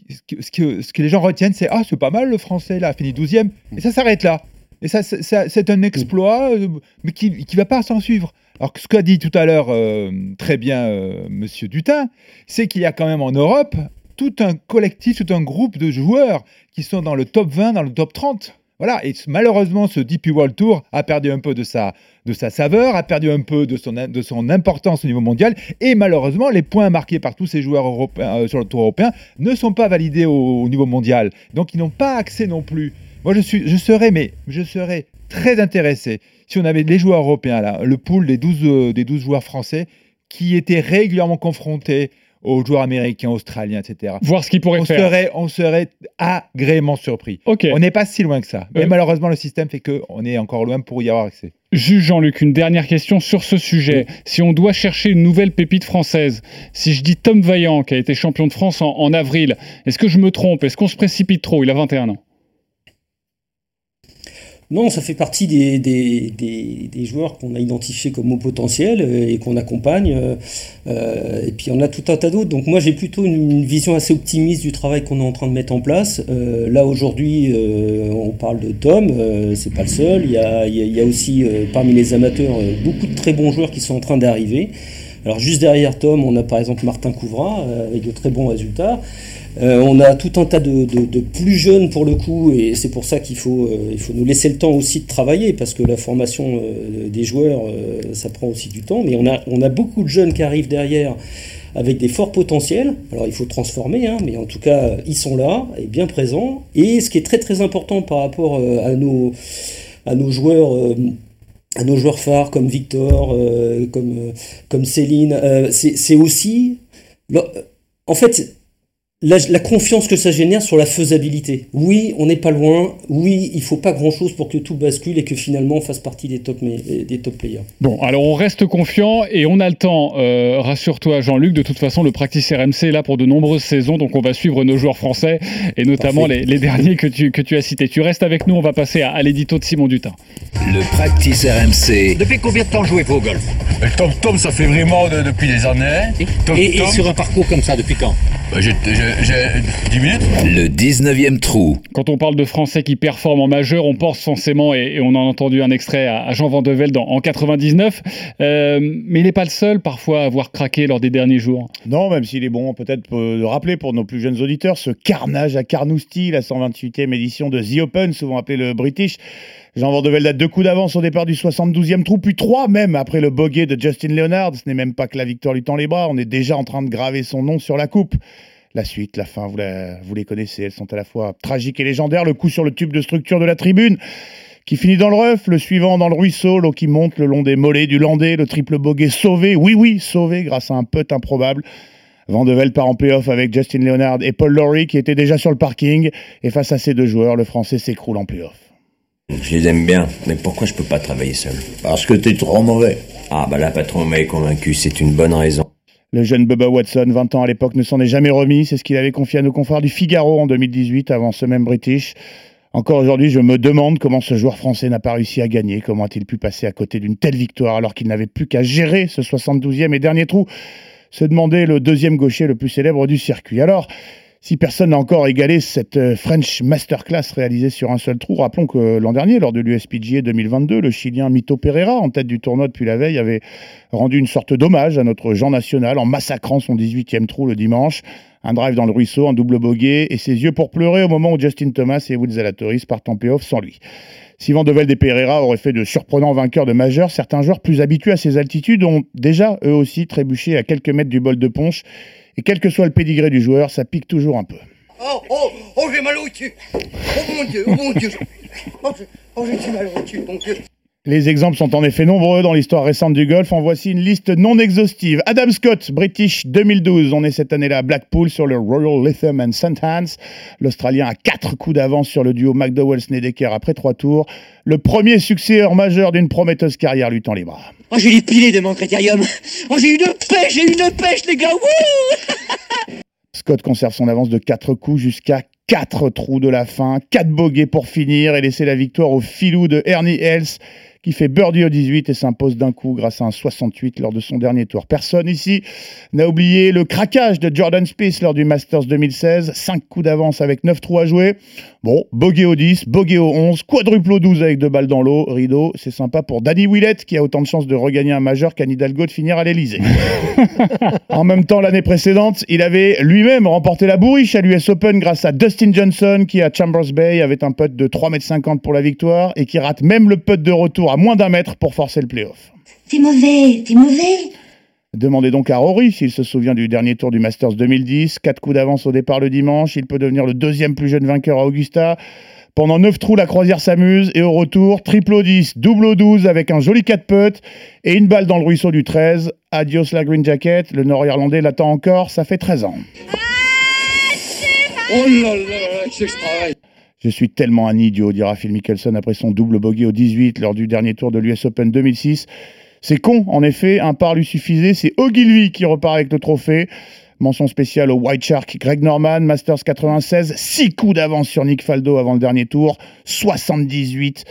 ce que, ce que- ce que les gens retiennent, c'est ah c'est pas mal le Français là, a fini 12e, et ça s'arrête là. Et ça, c'est- ça, c'est un exploit, euh, mais qui ne va pas s'en suivre. Alors que ce qu'a dit tout à l'heure euh, très bien euh, Monsieur Dutin, c'est qu'il y a quand même en Europe tout un collectif, tout un groupe de joueurs qui sont dans le top 20, dans le top 30. Voilà, et malheureusement, ce DP World Tour a perdu un peu de sa, de sa saveur, a perdu un peu de son, de son importance au niveau mondial, et malheureusement, les points marqués par tous ces joueurs européens, euh, sur le Tour européen ne sont pas validés au, au niveau mondial. Donc, ils n'ont pas accès non plus. Moi, je, suis, je serais, mais je serais très intéressé si on avait les joueurs européens, là, le pool des 12, euh, des 12 joueurs français qui étaient régulièrement confrontés aux joueurs américains, australiens, etc. Voir ce qu'ils pourraient on faire. Serait, on serait agréablement surpris. On n'est pas si loin que ça. Mais Euh. malheureusement, le système fait qu'on est encore loin pour y avoir accès. Juge Jean-Luc, une dernière question sur ce sujet. Si on doit chercher une nouvelle pépite française, si je dis Tom Vaillant, qui a été champion de France en, en avril, est-ce que je me trompe? Est-ce qu'on se précipite trop? Il a 21 ans. Non, ça fait partie des, des, des, joueurs qu'on a identifiés comme au potentiel euh, et qu'on accompagne. euh, euh, et puis on a tout un tas d'autres. Donc moi j'ai plutôt une, vision assez optimiste du travail qu'on est en train de mettre en place. Là aujourd'hui on parle de Tom, c'est pas le seul. Il y a, il y a, il y a aussi parmi les amateurs beaucoup de très bons joueurs qui sont en train d'arriver. Alors juste derrière Tom, on a par exemple Martin Couvra avec de très bons résultats. Euh, on a tout un tas de, plus jeunes pour le coup, et c'est pour ça qu'il faut, euh, il faut nous laisser le temps aussi de travailler, parce que la formation euh, des joueurs, ça prend aussi du temps. Mais on a, on a beaucoup de jeunes qui arrivent derrière avec des forts potentiels. Alors il faut transformer, hein, mais en tout cas, ils sont là et bien présents. Et ce qui est très très important par rapport à, nos, à nos joueurs. à nos joueurs phares comme Victor, comme, comme Céline, c'est aussi... En fait, la, la confiance que ça génère sur la faisabilité. Oui, on n'est pas loin. Oui, il faut pas grand-chose pour que tout bascule et que finalement on fasse partie des top, mais- des top players. Bon, alors on reste confiant et on a le temps. Euh, Rassure-toi, Jean-Luc. De toute façon, le Practice RMC est là pour de nombreuses saisons, donc on va suivre nos joueurs français et notamment les, les derniers que tu, que tu as cités. Tu restes avec nous. On va passer à, à l'édito de Simon Dutin. Le practice RMC. Depuis combien de temps jouez-vous au golf? Tom Tom, ça fait vraiment de- depuis des années. Tom et, sur un parcours comme ça, depuis quand? J'ai 10 minutes. Le 19e trou. Quand on parle de Français qui performent en majeur, on pense forcément, et, on a entendu un extrait à, Jean Vandevelde en, en 99, euh, mais il n'est pas le seul parfois à avoir craqué lors des derniers jours. Non, même s'il est bon peut-être de rappeler pour nos plus jeunes auditeurs ce carnage à Carnoustie, la 128e édition de The Open, souvent appelé le British. Jean Vandevelde a deux coups d'avance au départ du 72e trou, puis trois même après le bogey de Justin Leonard. Ce n'est même pas que la victoire lui tend les bras, on est déjà en train de graver son nom sur la coupe. La suite, la fin, vous, les connaissez, elles sont à la fois tragiques et légendaires. Le coup sur le tube de structure de la tribune, qui finit dans le rough, le suivant dans le ruisseau, l'eau qui monte le long des mollets du landais, le triple bogey sauvé, oui oui, sauvé grâce à un putt improbable. Vandevelde part en playoff avec Justin Leonard et Paul Lawrie qui étaient déjà sur le parking. Et face à ces deux joueurs, le Français s'écroule en playoff. Je les aime bien, mais pourquoi je peux pas travailler seul? Parce que t'es trop mauvais. Ah bah là, patron m'a convaincu, c'est une bonne raison. Le jeune Bubba Watson, 20 ans à l'époque, ne s'en est jamais remis. C'est ce qu'il avait confié à nos confrères du Figaro en 2018, avant ce même British. Encore aujourd'hui, je me demande comment ce joueur français n'a pas réussi à gagner. Comment a-t-il pu passer à côté d'une telle victoire alors qu'il n'avait plus qu'à gérer ce 72e et dernier trou? Se demander le deuxième gaucher le plus célèbre du circuit. Alors, si personne n'a encore égalé cette euh, French Masterclass réalisée sur un seul trou, rappelons que l'an dernier, lors de l'USPGA 2022, le Chilien Mito Pereira, en tête du tournoi depuis la veille, avait rendu une sorte d'hommage à notre Jean National en massacrant son 18e trou le dimanche. Un drive dans le ruisseau, un double bogey et ses yeux pour pleurer au moment où Justin Thomas et Wood Zalatoris partent en payoff sans lui. Si Vandevelde et Pereira auraient fait de surprenants vainqueurs de majeurs, certains joueurs plus habitués à ces altitudes ont déjà eux aussi trébuché à quelques mètres du bol de ponche et quel que soit le pédigré du joueur, ça pique toujours un peu. Oh, oh, oh, j'ai mal au cul. Oh mon Dieu, oh mon Dieu. Oh, oh j'ai mal au cul, mon Dieu. Les exemples sont en effet nombreux dans l'histoire récente du golf. En voici une liste non exhaustive. Adam Scott, British 2012. On est cette année-là à Blackpool sur le Royal Lytham and St. Hans. L'Australien a quatre coups d'avance sur le duo McDowell-Snedeker après trois tours. Le premier succès majeur d'une prometteuse carrière lui tend les bras. Oh, j'ai les pilés de mon critérium. Oh, j'ai une pêche, j'ai une pêche, les gars. Scott conserve son avance de 4 coups jusqu'à 4 trous de la fin, 4 bogeys pour finir et laisser la victoire au filou de Ernie Els qui fait birdie au 18 et s'impose d'un coup grâce à un 68 lors de son dernier tour. Personne ici n'a oublié le craquage de Jordan Spieth lors du Masters 2016. 5 coups d'avance avec 9 trous à jouer. Bon, bogey au 10, bogey au 11, quadruple au 12 avec deux balles dans l'eau, rideau. C'est sympa pour Danny Willett qui a autant de chances de regagner un majeur qu'Anne Hidalgo de finir à l'Elysée. en même temps, l'année précédente, il avait lui-même remporté la bourriche à l'US Open grâce à Dustin Johnson qui à Chambers Bay avait un putt de 3,50 m pour la victoire et qui rate même le putt de retour à moins d'un mètre pour forcer le playoff. T'es mauvais, t'es mauvais. Demandez donc à Rory s'il se souvient du dernier tour du Masters 2010. Quatre coups d'avance au départ le dimanche. Il peut devenir le deuxième plus jeune vainqueur à Augusta. Pendant 9 trous, la croisière s'amuse et au retour, triple au 10, double au 12 avec un joli 4 putts et une balle dans le ruisseau du 13. Adios la green jacket, le nord-irlandais l'attend encore, ça fait 13 ans. Oh là là, je suis tellement un idiot, dira Phil Mickelson après son double bogey au 18 lors du dernier tour de l'US Open 2006. C'est con, en effet, un par lui suffisait, c'est Ogilvy qui repart avec le trophée. Mention spéciale au White Shark Greg Norman, Masters 96, 6 coups d'avance sur Nick Faldo avant le dernier tour, 78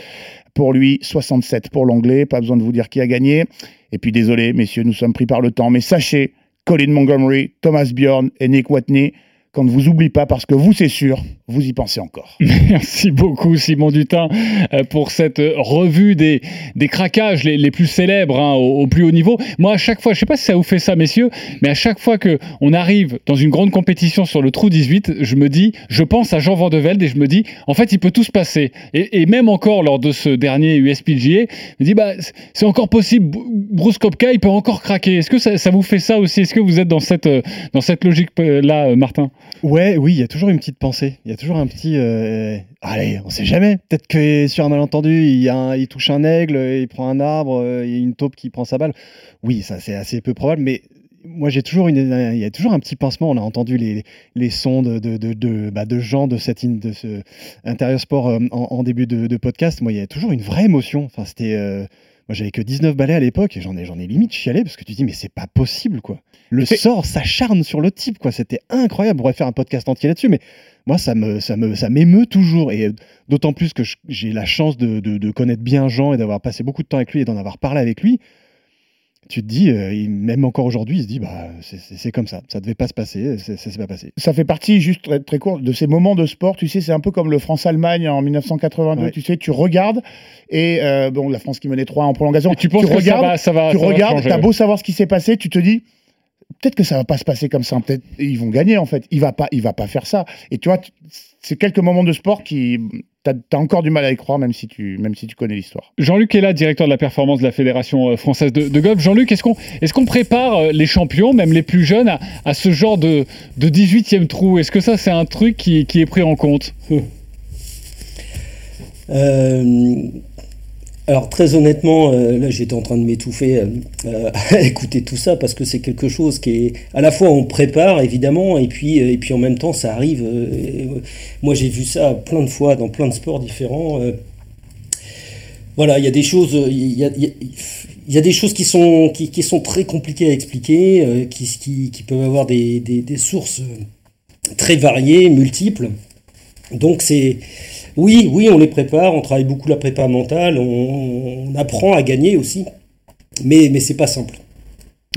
pour lui, 67 pour l'anglais, pas besoin de vous dire qui a gagné. Et puis désolé, messieurs, nous sommes pris par le temps, mais sachez, Colin Montgomery, Thomas Bjorn et Nick Watney qu'on ne vous oublie pas parce que vous, c'est sûr, vous y pensez encore. Merci beaucoup, Simon Dutin, euh, pour cette revue des, des craquages les, plus célèbres hein, au, plus haut niveau. Moi, à chaque fois, je ne sais pas si ça vous fait ça, messieurs, mais à chaque fois qu'on arrive dans une grande compétition sur le trou 18, je me dis, je pense à Jean Vandevelde et je me dis, en fait, il peut tout se passer. Et, et même encore lors de ce dernier USPGA, je me dis, bah, c'est encore possible. Bruce Kopka, il peut encore craquer. Est-ce que ça, ça, vous fait ça aussi? Est-ce que vous êtes dans cette, euh, dans cette logique-là, euh, Martin? Ouais, oui, il y a toujours une petite pensée. Il y a toujours un petit. Euh, allez, on sait jamais. Peut-être que sur un malentendu, il, y a il touche un aigle, il prend un arbre, euh, il y a une taupe qui prend sa balle. Oui, ça c'est assez peu probable, mais moi j'ai toujours une, il y a toujours un petit pincement. On a entendu les, sons de, de, de, bah, gens de, cette de ce intérieur sport euh, en, début de, podcast. Moi, il y a toujours une vraie émotion. Enfin, c'était. Moi, j'avais que 19 balais à l'époque et j'en ai, j'en ai limite chialé parce que tu dis, mais c'est pas possible, quoi. Le sort s'acharne sur le type, quoi. C'était incroyable. On pourrait faire un podcast entier là-dessus, mais moi, ça me, ça me, ça m'émeut toujours. Et d'autant plus que j'ai la chance de, de, connaître bien Jean et d'avoir passé beaucoup de temps avec lui et d'en avoir parlé avec lui. Tu te dis, euh, même encore aujourd'hui, il se dit, bah, c'est- comme ça, ça devait pas se passer, ça s'est pas passé. Ça fait partie, juste très, très court, de ces moments de sport. Tu sais, c'est un peu comme le France-Allemagne en 1982. Ouais. Tu sais, tu regardes et euh, bon, la France qui menait 3 en prolongation. Et tu penses que ça regardes, va- ça va- tu ça regardes, t'as beau savoir ce qui s'est passé, tu te dis. Peut-être que ça va pas se passer comme ça. Peut-être ils vont gagner en fait. Il va pas, il va pas faire ça. Et tu vois, tu- c'est quelques moments de sport qui t'as as encore du mal à y croire, même si tu, même si tu connais l'histoire. Jean-Luc est là, directeur de la performance de la Fédération euh, française de, de golf. Jean-Luc, est-ce qu'on est qu'on prépare euh, les champions, même les plus jeunes, à, à ce genre de, de 18e trou? Est-ce que ça, c'est un truc qui, qui est pris en compte? Euh, alors très honnêtement, euh, là j'étais en train de m'étouffer euh, euh, à écouter tout ça parce que c'est quelque chose qui est à la fois on prépare évidemment et puis et puis en même temps ça arrive. moi j'ai vu ça plein de fois dans plein de sports différents. voilà, il y a des choses, qui sont très compliquées à expliquer, qui, peuvent avoir des, des, sources très variées, multiples. Donc c'est oui, oui, on les prépare, on travaille beaucoup la prépa mentale, on, on apprend à gagner aussi, mais mais c'est pas simple.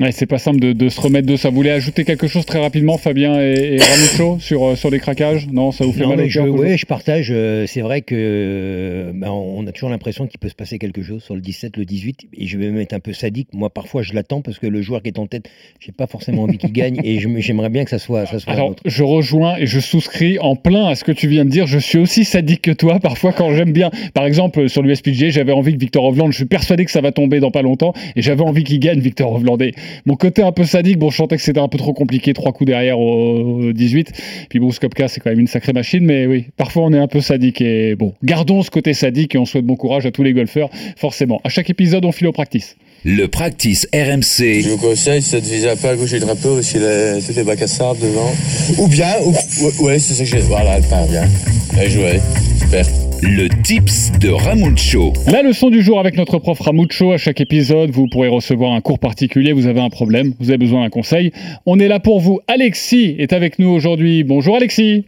Ouais, c'est pas simple de, de se remettre de ça. Vous voulez ajouter quelque chose très rapidement, Fabien et, et Ramucho, sur, euh, sur les craquages? Non, ça vous fait Non, mal au je, ouais, je partage. euh, c'est vrai que euh, ben, on a toujours l'impression qu'il peut se passer quelque chose sur le 17, le 18. Et je vais même être un peu sadique. Moi, parfois, je l'attends parce que le joueur qui est en tête, j'ai pas forcément envie qu'il gagne. Et j'aimerais bien que ça soit, ça soit un Alors, autre. je rejoins et je souscris en plein à ce que tu viens de dire. Je suis aussi sadique que toi. Parfois, quand j'aime bien, par exemple, sur l'USPG, j'avais envie que Victor Hovland, je suis persuadé que ça va tomber dans pas longtemps, et j'avais envie qu'il gagne, Victor Hovland. Et mon côté un peu sadique, bon, je sentais que c'était un peu trop compliqué, trois coups derrière au, au 18. Puis Bruce Kopka, c'est quand même une sacrée machine, mais oui, parfois on est un peu sadique. Et bon, gardons ce côté sadique et on souhaite bon courage à tous les golfeurs, forcément. À chaque épisode, on file au practice. Le practice RMC. Je vous conseille, c'est de viser un peu à gauche du drapeau, aussi les, toutes les bacs à sable devant. Ou bien, ou, ouais, ouais, c'est ça que j'ai. Voilà, elle part bien. Bien joué, Le tips de Ramucho. La leçon du jour avec notre prof Ramucho. À chaque épisode, vous pourrez recevoir un cours particulier. Vous avez un problème, vous avez besoin d'un conseil. On est là pour vous. Alexis est avec nous aujourd'hui. Bonjour Alexis.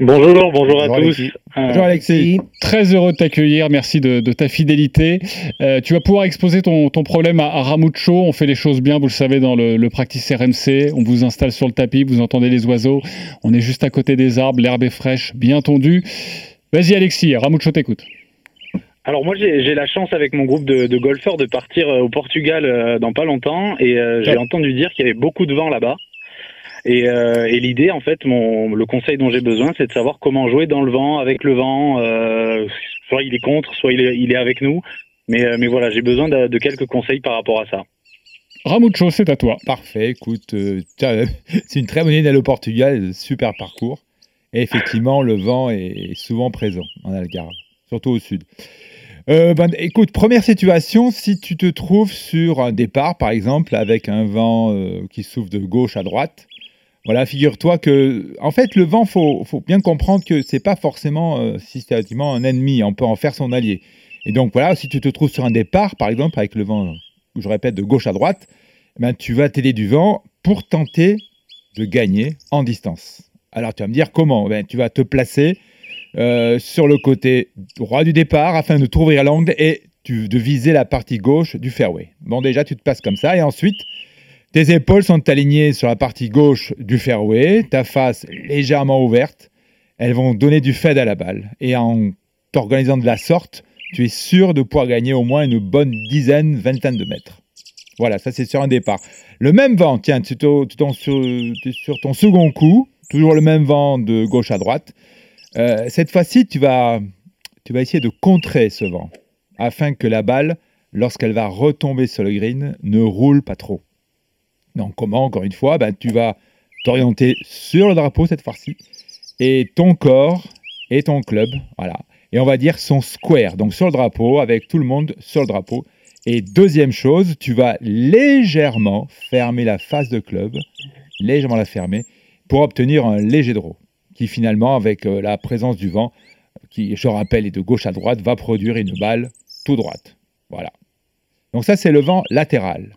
Bonjour, bonjour à Bonjour, tous. Alexis. Euh, Bonjour Alexis. Très heureux de t'accueillir. Merci de, de ta fidélité. Euh, tu vas pouvoir exposer ton, ton problème à, à Ramucho. On fait les choses bien, vous le savez, dans le, le practice RMC. On vous installe sur le tapis, vous entendez les oiseaux. On est juste à côté des arbres, l'herbe est fraîche, bien tondue. Vas-y Alexis, Ramucho t'écoute. Alors moi j'ai la chance avec mon groupe de, de golfeurs de partir euh, au Portugal euh, dans pas longtemps et euh, j'ai entendu dire qu'il y avait beaucoup de vent là-bas. Et, euh, et l'idée en fait, mon, le conseil dont j'ai besoin, c'est de savoir comment jouer dans le vent, avec le vent. euh, soit il est contre, soit il est, il est avec nous. Mais, euh, mais voilà, j'ai besoin de, de quelques conseils par rapport à ça. Ramucho, c'est à toi. Parfait, écoute, euh, c'est une très bonne idée d'aller au Portugal, super parcours. Et effectivement, le vent est souvent présent en Algarve, surtout au sud. Euh, ben, écoute, première situation, si tu te trouves sur un départ, par exemple, avec un vent euh, qui souffle de gauche à droite, voilà, figure-toi que, en fait, le vent, faut, faut bien comprendre que c'est pas forcément euh, systématiquement un ennemi. On peut en faire son allié. Et donc voilà, si tu te trouves sur un départ, par exemple, avec le vent, je répète, de gauche à droite, ben, tu vas t'aider du vent pour tenter de gagner en distance. Alors tu vas me dire comment? Ben, Tu vas te placer euh, sur le côté droit du départ afin de t'ouvrir l'angle et tu- de viser la partie gauche du fairway. Bon, déjà, tu te places comme ça et ensuite, tes épaules sont alignées sur la partie gauche du fairway, ta face légèrement ouverte. Elles vont donner du fade à la balle. Et en t'organisant de la sorte, tu es sûr de pouvoir gagner au moins une bonne dizaine, vingtaine de mètres. Voilà, ça c'est sur un départ. Le même vent, tiens, tu tu sur, sur ton second coup, toujours le même vent de gauche à droite. Euh, cette fois-ci, tu vas, tu vas essayer de contrer ce vent afin que la balle, lorsqu'elle va retomber sur le green, ne roule pas trop. Donc comment, encore une fois, ben, tu vas t'orienter sur le drapeau cette fois-ci et ton corps et ton club, voilà. Et on va dire son square, donc sur le drapeau, avec tout le monde sur le drapeau. Et deuxième chose, tu vas légèrement fermer la face de club, légèrement la fermer, pour obtenir un léger draw, qui finalement, avec euh, la présence du vent, qui, je rappelle, est de gauche à droite, va produire une balle tout droite. Voilà. Donc ça, c'est le vent latéral.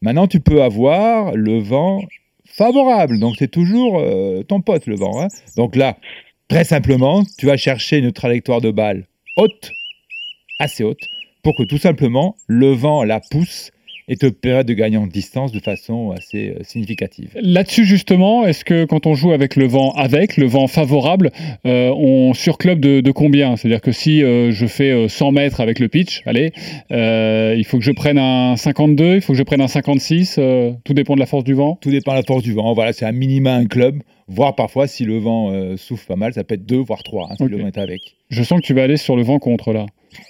Maintenant, tu peux avoir le vent favorable. Donc c'est toujours euh, ton pote, le vent. hein. Donc là, très simplement, tu vas chercher une trajectoire de balle haute, assez haute, pour que tout simplement le vent la pousse et te permet de gagner en distance de façon assez euh, significative. Là-dessus, justement, est-ce que quand on joue avec le vent avec, le vent favorable, euh, on surclub de, de combien? C'est-à-dire que si euh, je fais euh, 100 mètres avec le pitch, allez, euh, il faut que je prenne un 52, il faut que je prenne un 56, euh, tout dépend de la force du vent? Tout dépend de la force du vent. Voilà, c'est un minima un club, voire parfois si le vent euh, souffle pas mal, ça peut être 2 voire 3 hein, si le vent est avec. Je sens que tu vas aller sur le vent contre là.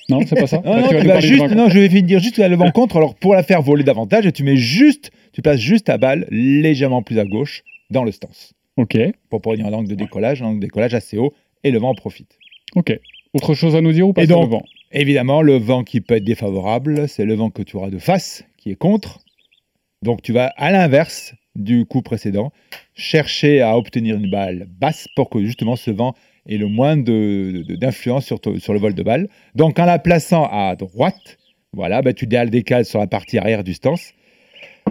Non, c'est pas ça Non, non, tu vas vas juste, non, je vais finir juste le vent contre. Alors pour la faire voler davantage, tu mets juste, tu places juste ta balle légèrement plus à gauche dans le stance. Ok, Pour produire un angle de décollage, un angle de décollage assez haut, et le vent en profite. ok. Autre chose à nous dire ou pas Et donc, le vent? Évidemment, le vent qui peut être défavorable, c'est le vent que tu auras de face, qui est contre. Donc tu vas à l'inverse du coup précédent, chercher à obtenir une balle basse pour que justement ce vent ait le moins de- de- d'influence sur, le vol de balle. Donc en la plaçant à droite, voilà, bah, tu décales sur la partie arrière du stance.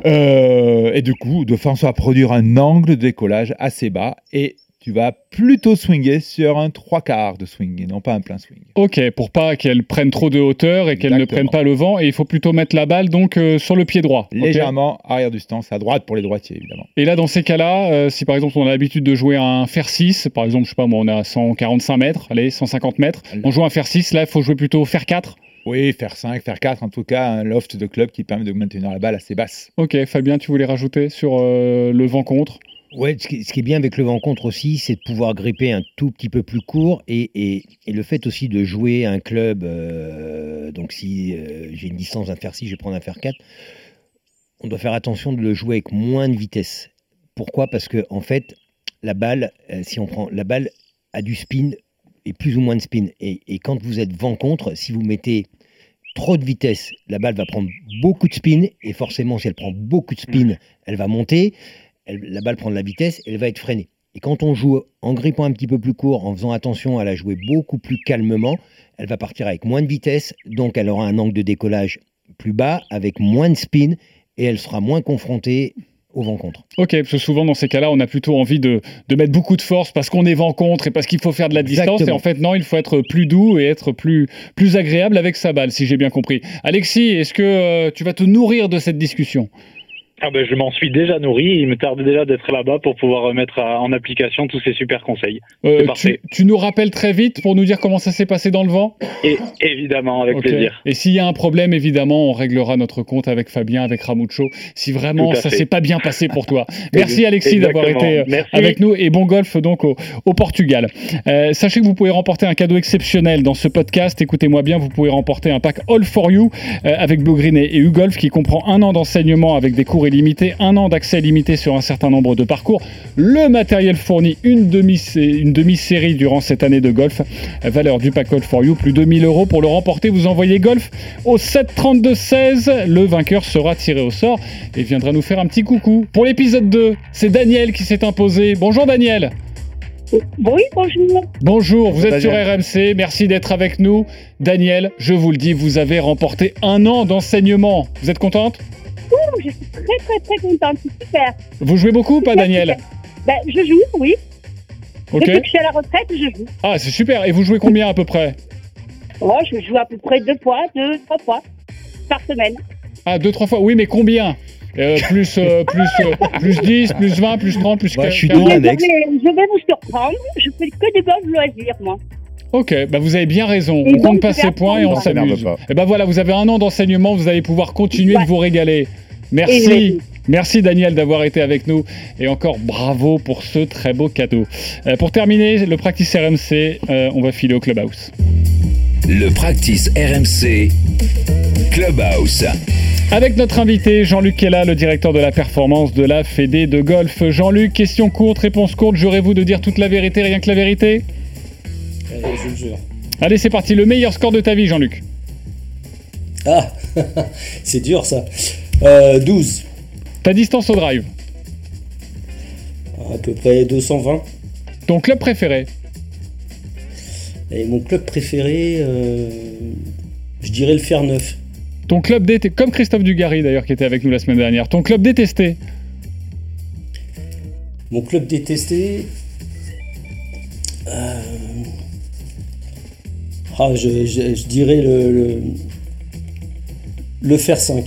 Euh, et du coup, de façon à produire un angle de décollage assez bas et tu vas plutôt swinger sur un trois quarts de swing et non pas un plein swing. Ok, pour pas qu'elle prenne trop de hauteur et qu'elle ne prenne pas le vent, et il faut plutôt mettre la balle donc euh, sur le pied droit. Légèrement arrière du stance, à droite pour les droitiers évidemment. Et là, dans ces cas-là, euh, si par exemple on a l'habitude de jouer un fer 6, par exemple, je sais pas moi, on est à 145 mètres, allez, 150 mètres, on joue un fer 6, là, il faut jouer plutôt fer 4. Oui, faire 5, faire 4, en tout cas, un loft de club qui permet de maintenir la balle assez basse. Ok, Fabien, tu voulais rajouter sur euh, le vent contre? Ouais, ce qui, est bien avec le vent contre aussi, c'est de pouvoir gripper un tout petit peu plus court et, et- et le fait aussi de jouer un club. euh, donc, si euh, j'ai une distance d'un fer 6, je vais prendre un fer 4. On doit faire attention de le jouer avec moins de vitesse. Pourquoi? Parce que en fait, la balle, euh, si on prend la balle a du spin et plus ou moins de spin. Et, et quand vous êtes vent contre, si vous mettez trop de vitesse, la balle va prendre beaucoup de spin et forcément, si elle prend beaucoup de spin, elle va monter elle- la balle prend de la vitesse, elle va être freinée. Et quand on joue en grippant un petit peu plus court, en faisant attention à la jouer beaucoup plus calmement, elle va partir avec moins de vitesse, donc elle aura un angle de décollage plus bas, avec moins de spin, et elle sera moins confrontée au vent contre. Ok, parce que souvent dans ces cas-là, on a plutôt envie de, de mettre beaucoup de force parce qu'on est vent contre et parce qu'il faut faire de la distance. Et en fait, non, il faut être plus doux et être plus, plus agréable avec sa balle, si j'ai bien compris. Alexis, est-ce que euh, tu vas te nourrir de cette discussion? Ah ben, je m'en suis déjà nourri. Il me tarde déjà d'être là-bas pour pouvoir mettre en application tous ces super conseils. Euh, parfait. tu, tu nous rappelles très vite pour nous dire comment ça s'est passé dans le vent? Et évidemment, avec plaisir. Et s'il y a un problème, évidemment, on réglera notre compte avec Fabien, avec Ramucho, si vraiment ça s'est pas bien passé pour toi. Merci Alexis d'avoir été euh, Merci. avec nous et bon golf donc au, au Portugal. Euh, sachez que vous pouvez remporter un cadeau exceptionnel dans ce podcast. Écoutez-moi bien, vous pouvez remporter un pack All for You euh, avec Blue Green et, et U-Golf qui comprend un an d'enseignement avec des cours illimités, un an d'accès limité sur un certain nombre de parcours, le matériel fourni, une demi une demi-série durant cette année de golf. Valeur du pack All for You, plus de 1000 euros pour le remporter. Vous envoyez golf au 732-16. Le vainqueur sera tiré au sort et viendra nous faire un petit coucou. Pour l'épisode 2, c'est Daniel qui s'est imposé. Bonjour Daniel. Oui, bonjour. Bonjour, vous êtes Daniel. sur RMC, merci d'être avec nous. Daniel, je vous le dis, vous avez remporté un an d'enseignement. Vous êtes contente? Ouh, je suis très très très contente, c'est super. Vous jouez beaucoup ou pas Daniel Ben, je joue, oui. Ok. Depuis que je suis à la retraite, je joue. Ah, c'est super. Et vous jouez combien à peu près? Oh, je joue à peu près deux fois, deux, trois fois par semaine. Ah, deux, trois fois. Oui, mais combien? Euh, plus, euh, plus, euh, plus 10, plus 20, plus 30, plus Moi, je suis 40. je, vais, je vais vous surprendre, je fais que du golf loisir, moi. Ok, bah vous avez bien raison. Et On compte pas ses points et on s'amuse. Et ben voilà, vous avez un an d'enseignement, vous allez pouvoir continuer de vous régaler. Merci. Merci Daniel d'avoir été avec nous et encore bravo pour ce très beau cadeau. Euh, pour terminer le practice RMC, euh, on va filer au clubhouse. Le practice RMC Clubhouse. Avec notre invité Jean-Luc Kella, le directeur de la performance de la Fédé de golf. Jean-Luc, question courte, réponse courte, jurez-vous de dire toute la vérité, rien que la vérité? Je le jure. Allez, c'est parti, le meilleur score de ta vie Jean-Luc. Ah, c'est dur ça. Euh, 12. Ta distance au drive. À peu près 220. Ton club préféré Et mon club préféré, euh, je dirais le Fer 9. Ton club détesté, comme Christophe Dugarry d'ailleurs qui était avec nous la semaine dernière. Ton club détesté Mon club détesté. euh, Ah, je, je- je dirais le, le, le Fer 5.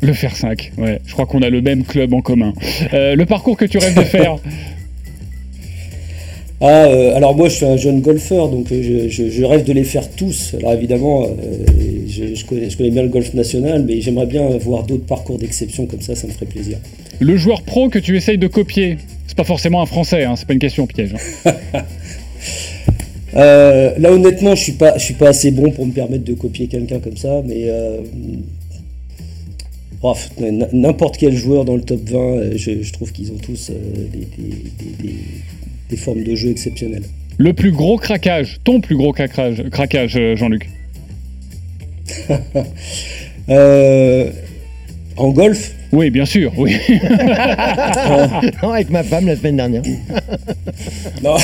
Le fer 5, ouais. Je crois qu'on a le même club en commun. Euh, le parcours que tu rêves de faire Ah, euh, alors moi je suis un jeune golfeur, donc euh, je, je- je rêve de les faire tous. Alors évidemment, euh, je, je connais, je connais bien le golf national, mais j'aimerais bien voir d'autres parcours d'exception comme ça, ça me ferait plaisir. Le joueur pro que tu essayes de copier C'est pas forcément un français, hein, c'est pas une question piège. hein. Euh, là honnêtement, je suis pas, je suis pas assez bon pour me permettre de copier quelqu'un comme ça, mais euh, n'importe quel joueur dans le top 20, euh, je, je trouve qu'ils ont tous euh, des, des- des- des- des formes de jeu exceptionnelles. Le plus gros craquage, ton plus gros craquage, craquage Jean-Luc Euh, en golf? Oui, bien sûr, oui. non, avec ma femme la semaine dernière. Non.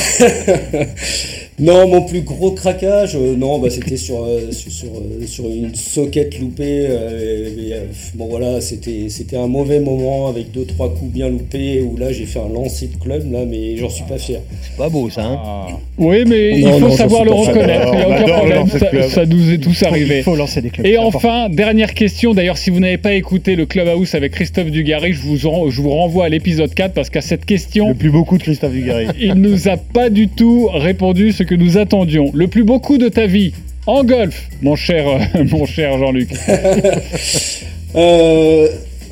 Non, mon plus gros craquage, euh, non, bah, c'était sur, euh, sur, sur, euh, sur une socket loupée. euh, et, euh, bon voilà, c'était c'était un mauvais moment avec deux trois coups bien loupés où là j'ai fait un lancer de club là, mais j'en suis pas fier. C'est pas beau ça. Hein Oui, mais il faut non, savoir le reconnaître. Il n'y a aucun problème. Ça, club. ça nous est tous arrivé. il faut lancer des clubs, Et enfin, dernière question. D'ailleurs, si vous n'avez pas écouté le Clubhouse avec Christophe Dugarry, je vous, en- je vous renvoie à l'épisode 4 parce qu'à cette question, Le plus beau coup de Christophe Dugarry. il nous a pas du tout répondu ce que nous attendions. Le plus beau coup de ta vie en golf, mon cher, euh, mon cher Jean-Luc. Euh,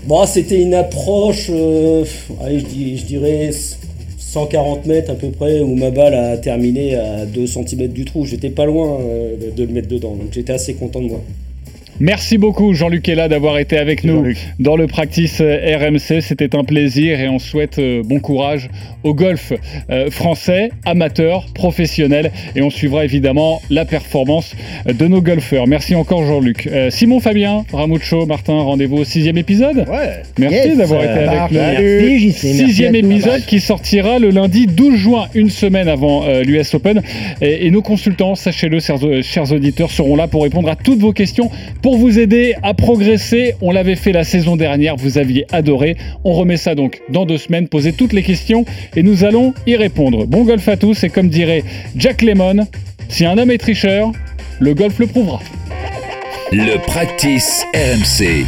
bon, c'était une approche, euh, je, je dirais 140 mètres à peu près, où ma balle a terminé à 2 cm du trou. J'étais pas loin de le mettre dedans, donc j'étais assez content de moi. Merci beaucoup Jean-Luc Ella d'avoir été avec nous dans le practice euh, RMC. C'était un plaisir et on souhaite euh, bon courage au golf euh, français, amateur, professionnel et on suivra évidemment la performance de nos golfeurs. Merci encore Jean-Luc. Simon Fabien, Ramucho, Martin, rendez-vous au sixième épisode. Ouais. Merci Yes, d'avoir été avec nous. Sixième épisode qui sortira le lundi 12 juin, une semaine avant l'US Open. Et, et nos consultants, sachez-le, chers, chers auditeurs, seront là pour répondre à toutes vos questions, pour vous aider à progresser. On l'avait fait la saison dernière, vous aviez adoré. On remet ça donc dans deux semaines. Posez toutes les questions et nous allons y répondre. Bon golf à tous et comme dirait Jack Lemon, si un homme est tricheur, le golf le prouvera. Le practice RMC.